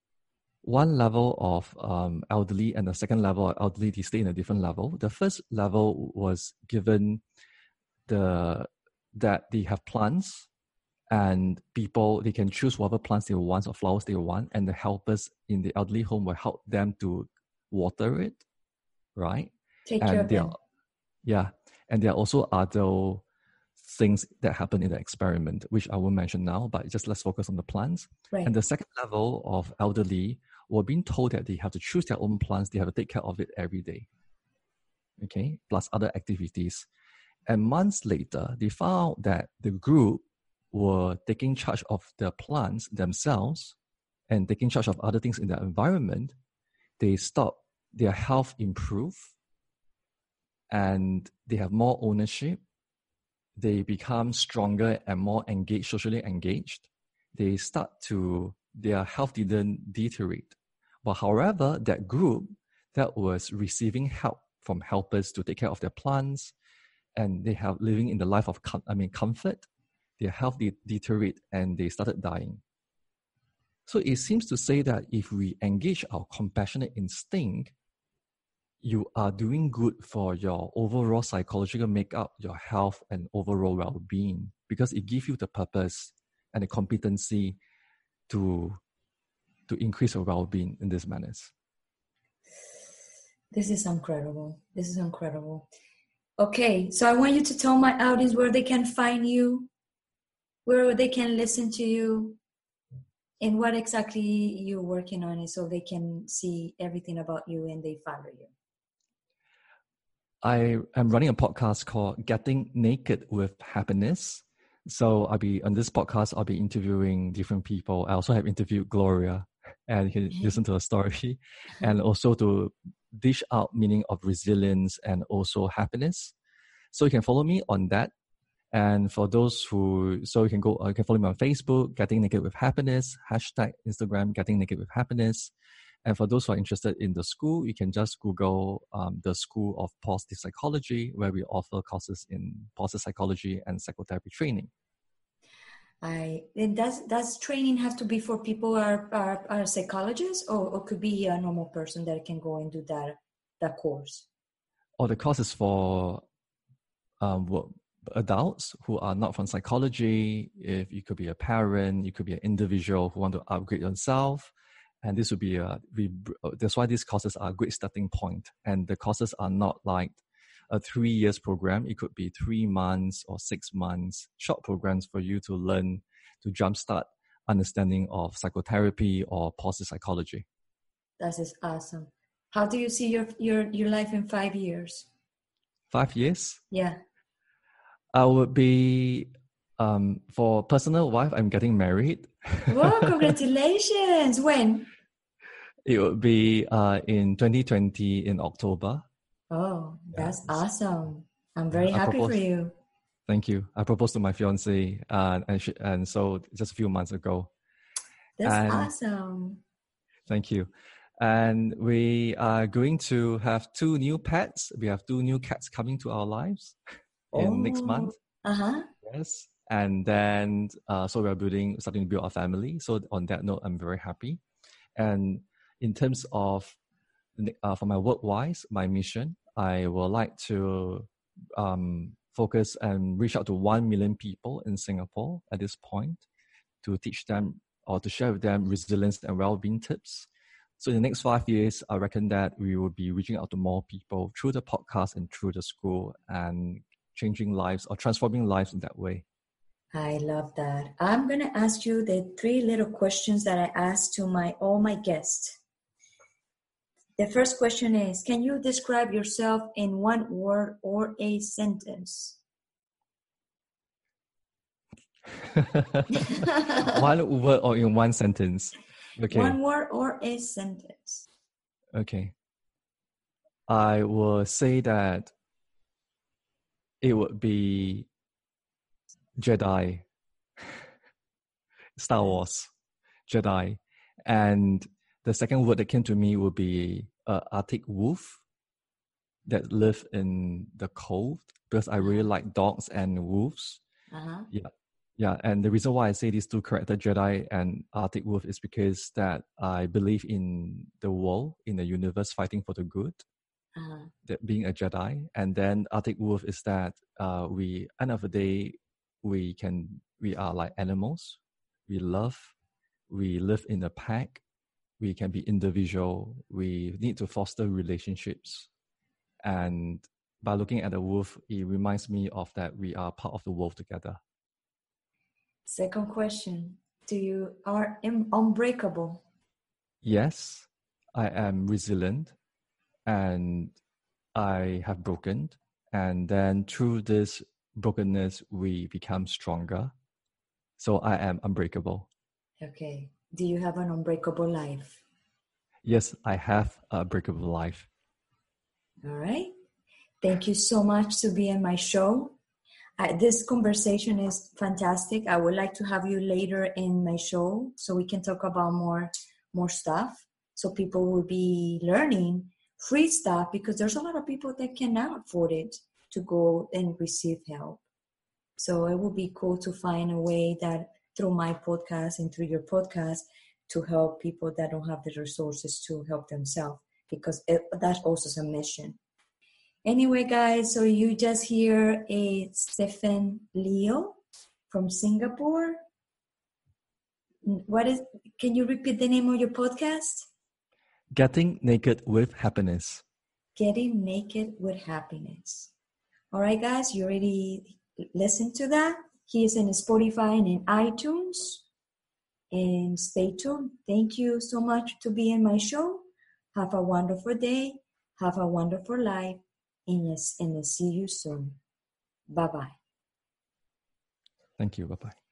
One level of um, elderly and the second level of elderly, they stay in a different level. The first level was given the that they have plants and people they can choose whatever plants they want or flowers they want and the helpers in the elderly home will help them to water it right Take care of them. are, yeah and there are also other things that happen in the experiment which i won't mention now but just let's focus on the plants Right. and the second level of elderly were being told that they have to choose their own plants they have to take care of it every day okay plus other activities and months later they found that the group were taking charge of their plants themselves and taking charge of other things in their environment, they stop, their health improve, and they have more ownership. They become stronger and more engaged, socially engaged. They start to, their health didn't deteriorate. But however, that group that was receiving help from helpers to take care of their plants, and they have living in the life of, I mean, comfort, their health de- deteriorate and they started dying. So it seems to say that if we engage our compassionate instinct, you are doing good for your overall psychological makeup, your health, and overall well being because it gives you the purpose and the competency to, to increase our well being in these manners. This is incredible. This is incredible. Okay, so I want you to tell my audience where they can find you, where they can listen to you, and what exactly you're working on it so they can see everything about you and they follow you. I am running a podcast called Getting Naked with Happiness. So I'll be on this podcast, I'll be interviewing different people. I also have interviewed Gloria and you can mm-hmm. listen to her story [LAUGHS] and also to dish out meaning of resilience and also happiness. So you can follow me on that and for those who, so you can go, uh, you can follow me on Facebook, Getting Naked with Happiness, hashtag Instagram, Getting Naked with Happiness. And for those who are interested in the school, you can just Google um, the School of Positive Psychology, where we offer courses in positive psychology and psychotherapy training. I and does does training have to be for people who are, are, are psychologists, or, or could be a normal person that can go and do that that course? Or oh, the course is for um, adults who are not from psychology, if you could be a parent, you could be an individual who want to upgrade yourself. And this would be a, we, that's why these courses are a great starting point. And the courses are not like a three years program. It could be three months or six months, short programs for you to learn to jumpstart understanding of psychotherapy or positive psychology. That is awesome. How do you see your, your, your life in five years? Five years? Yeah. I would be um, for personal wife. I'm getting married. [LAUGHS] Wow! Congratulations! when? It would be uh, in 2020 in October. Oh, that's yes. awesome! I'm very happy proposed, for you. Thank you. I proposed to my fiance, uh, and she, and so just a few months ago. That's and awesome. Thank you. And we are going to have two new pets. We have two new cats coming to our lives [LAUGHS] in oh, next month. Uh-huh. Yes. And then, uh, so we're building, starting to build our family. So on that note, I'm very happy. And in terms of, uh, for my work wise, my mission, I would like to um, focus and reach out to 1 million people in Singapore at this point to teach them or to share with them resilience and well-being tips. So in the next five years, I reckon that we will be reaching out to more people through the podcast and through the school and changing lives or transforming lives in that way. I love that. I'm going to ask you the three little questions that I ask to my all my guests. The first question is Can you describe yourself in one word or a sentence? [LAUGHS] one word or in one sentence. Okay. One word or a sentence. Okay. I will say that it would be Jedi, [LAUGHS] Star Wars, Jedi. And the second word that came to me would be uh, Arctic wolf that live in the cold because I really like dogs and wolves. Uh-huh. Yeah. Yeah, and the reason why I say these two characters, Jedi and Arctic Wolf, is because that I believe in the world, in the universe, fighting for the good uh-huh. that being a Jedi, and then Arctic Wolf is that uh, we end of the day we can we are like animals. We love, we live in a pack. We can be individual. We need to foster relationships, and by looking at the wolf, it reminds me of that we are part of the wolf together. Second question: Do you are unbreakable? Yes, I am resilient and I have broken. And then through this brokenness, we become stronger. So I am unbreakable. Okay. Do you have an unbreakable life? Yes, I have a breakable life. All right. Thank you so much to be in my show. this conversation is fantastic. I would like to have you later in my show so we can talk about more more stuff. So people will be learning free stuff because there's a lot of people that cannot afford it to go and receive help. So it would be cool to find a way that through my podcast and through your podcast to help people that don't have the resources to help themselves because it, that's also a mission. Anyway, guys, so you just hear a Stephen Lew from Singapore. What is? Can you repeat the name of your podcast? Getting naked with happiness. Getting naked with happiness. All right, guys, you already listened to that. He is in Spotify and in iTunes. And stay tuned. Thank you so much to be in my show. Have a wonderful day. Have a wonderful life. And yes, and see you soon. Bye bye. Thank you. Bye bye.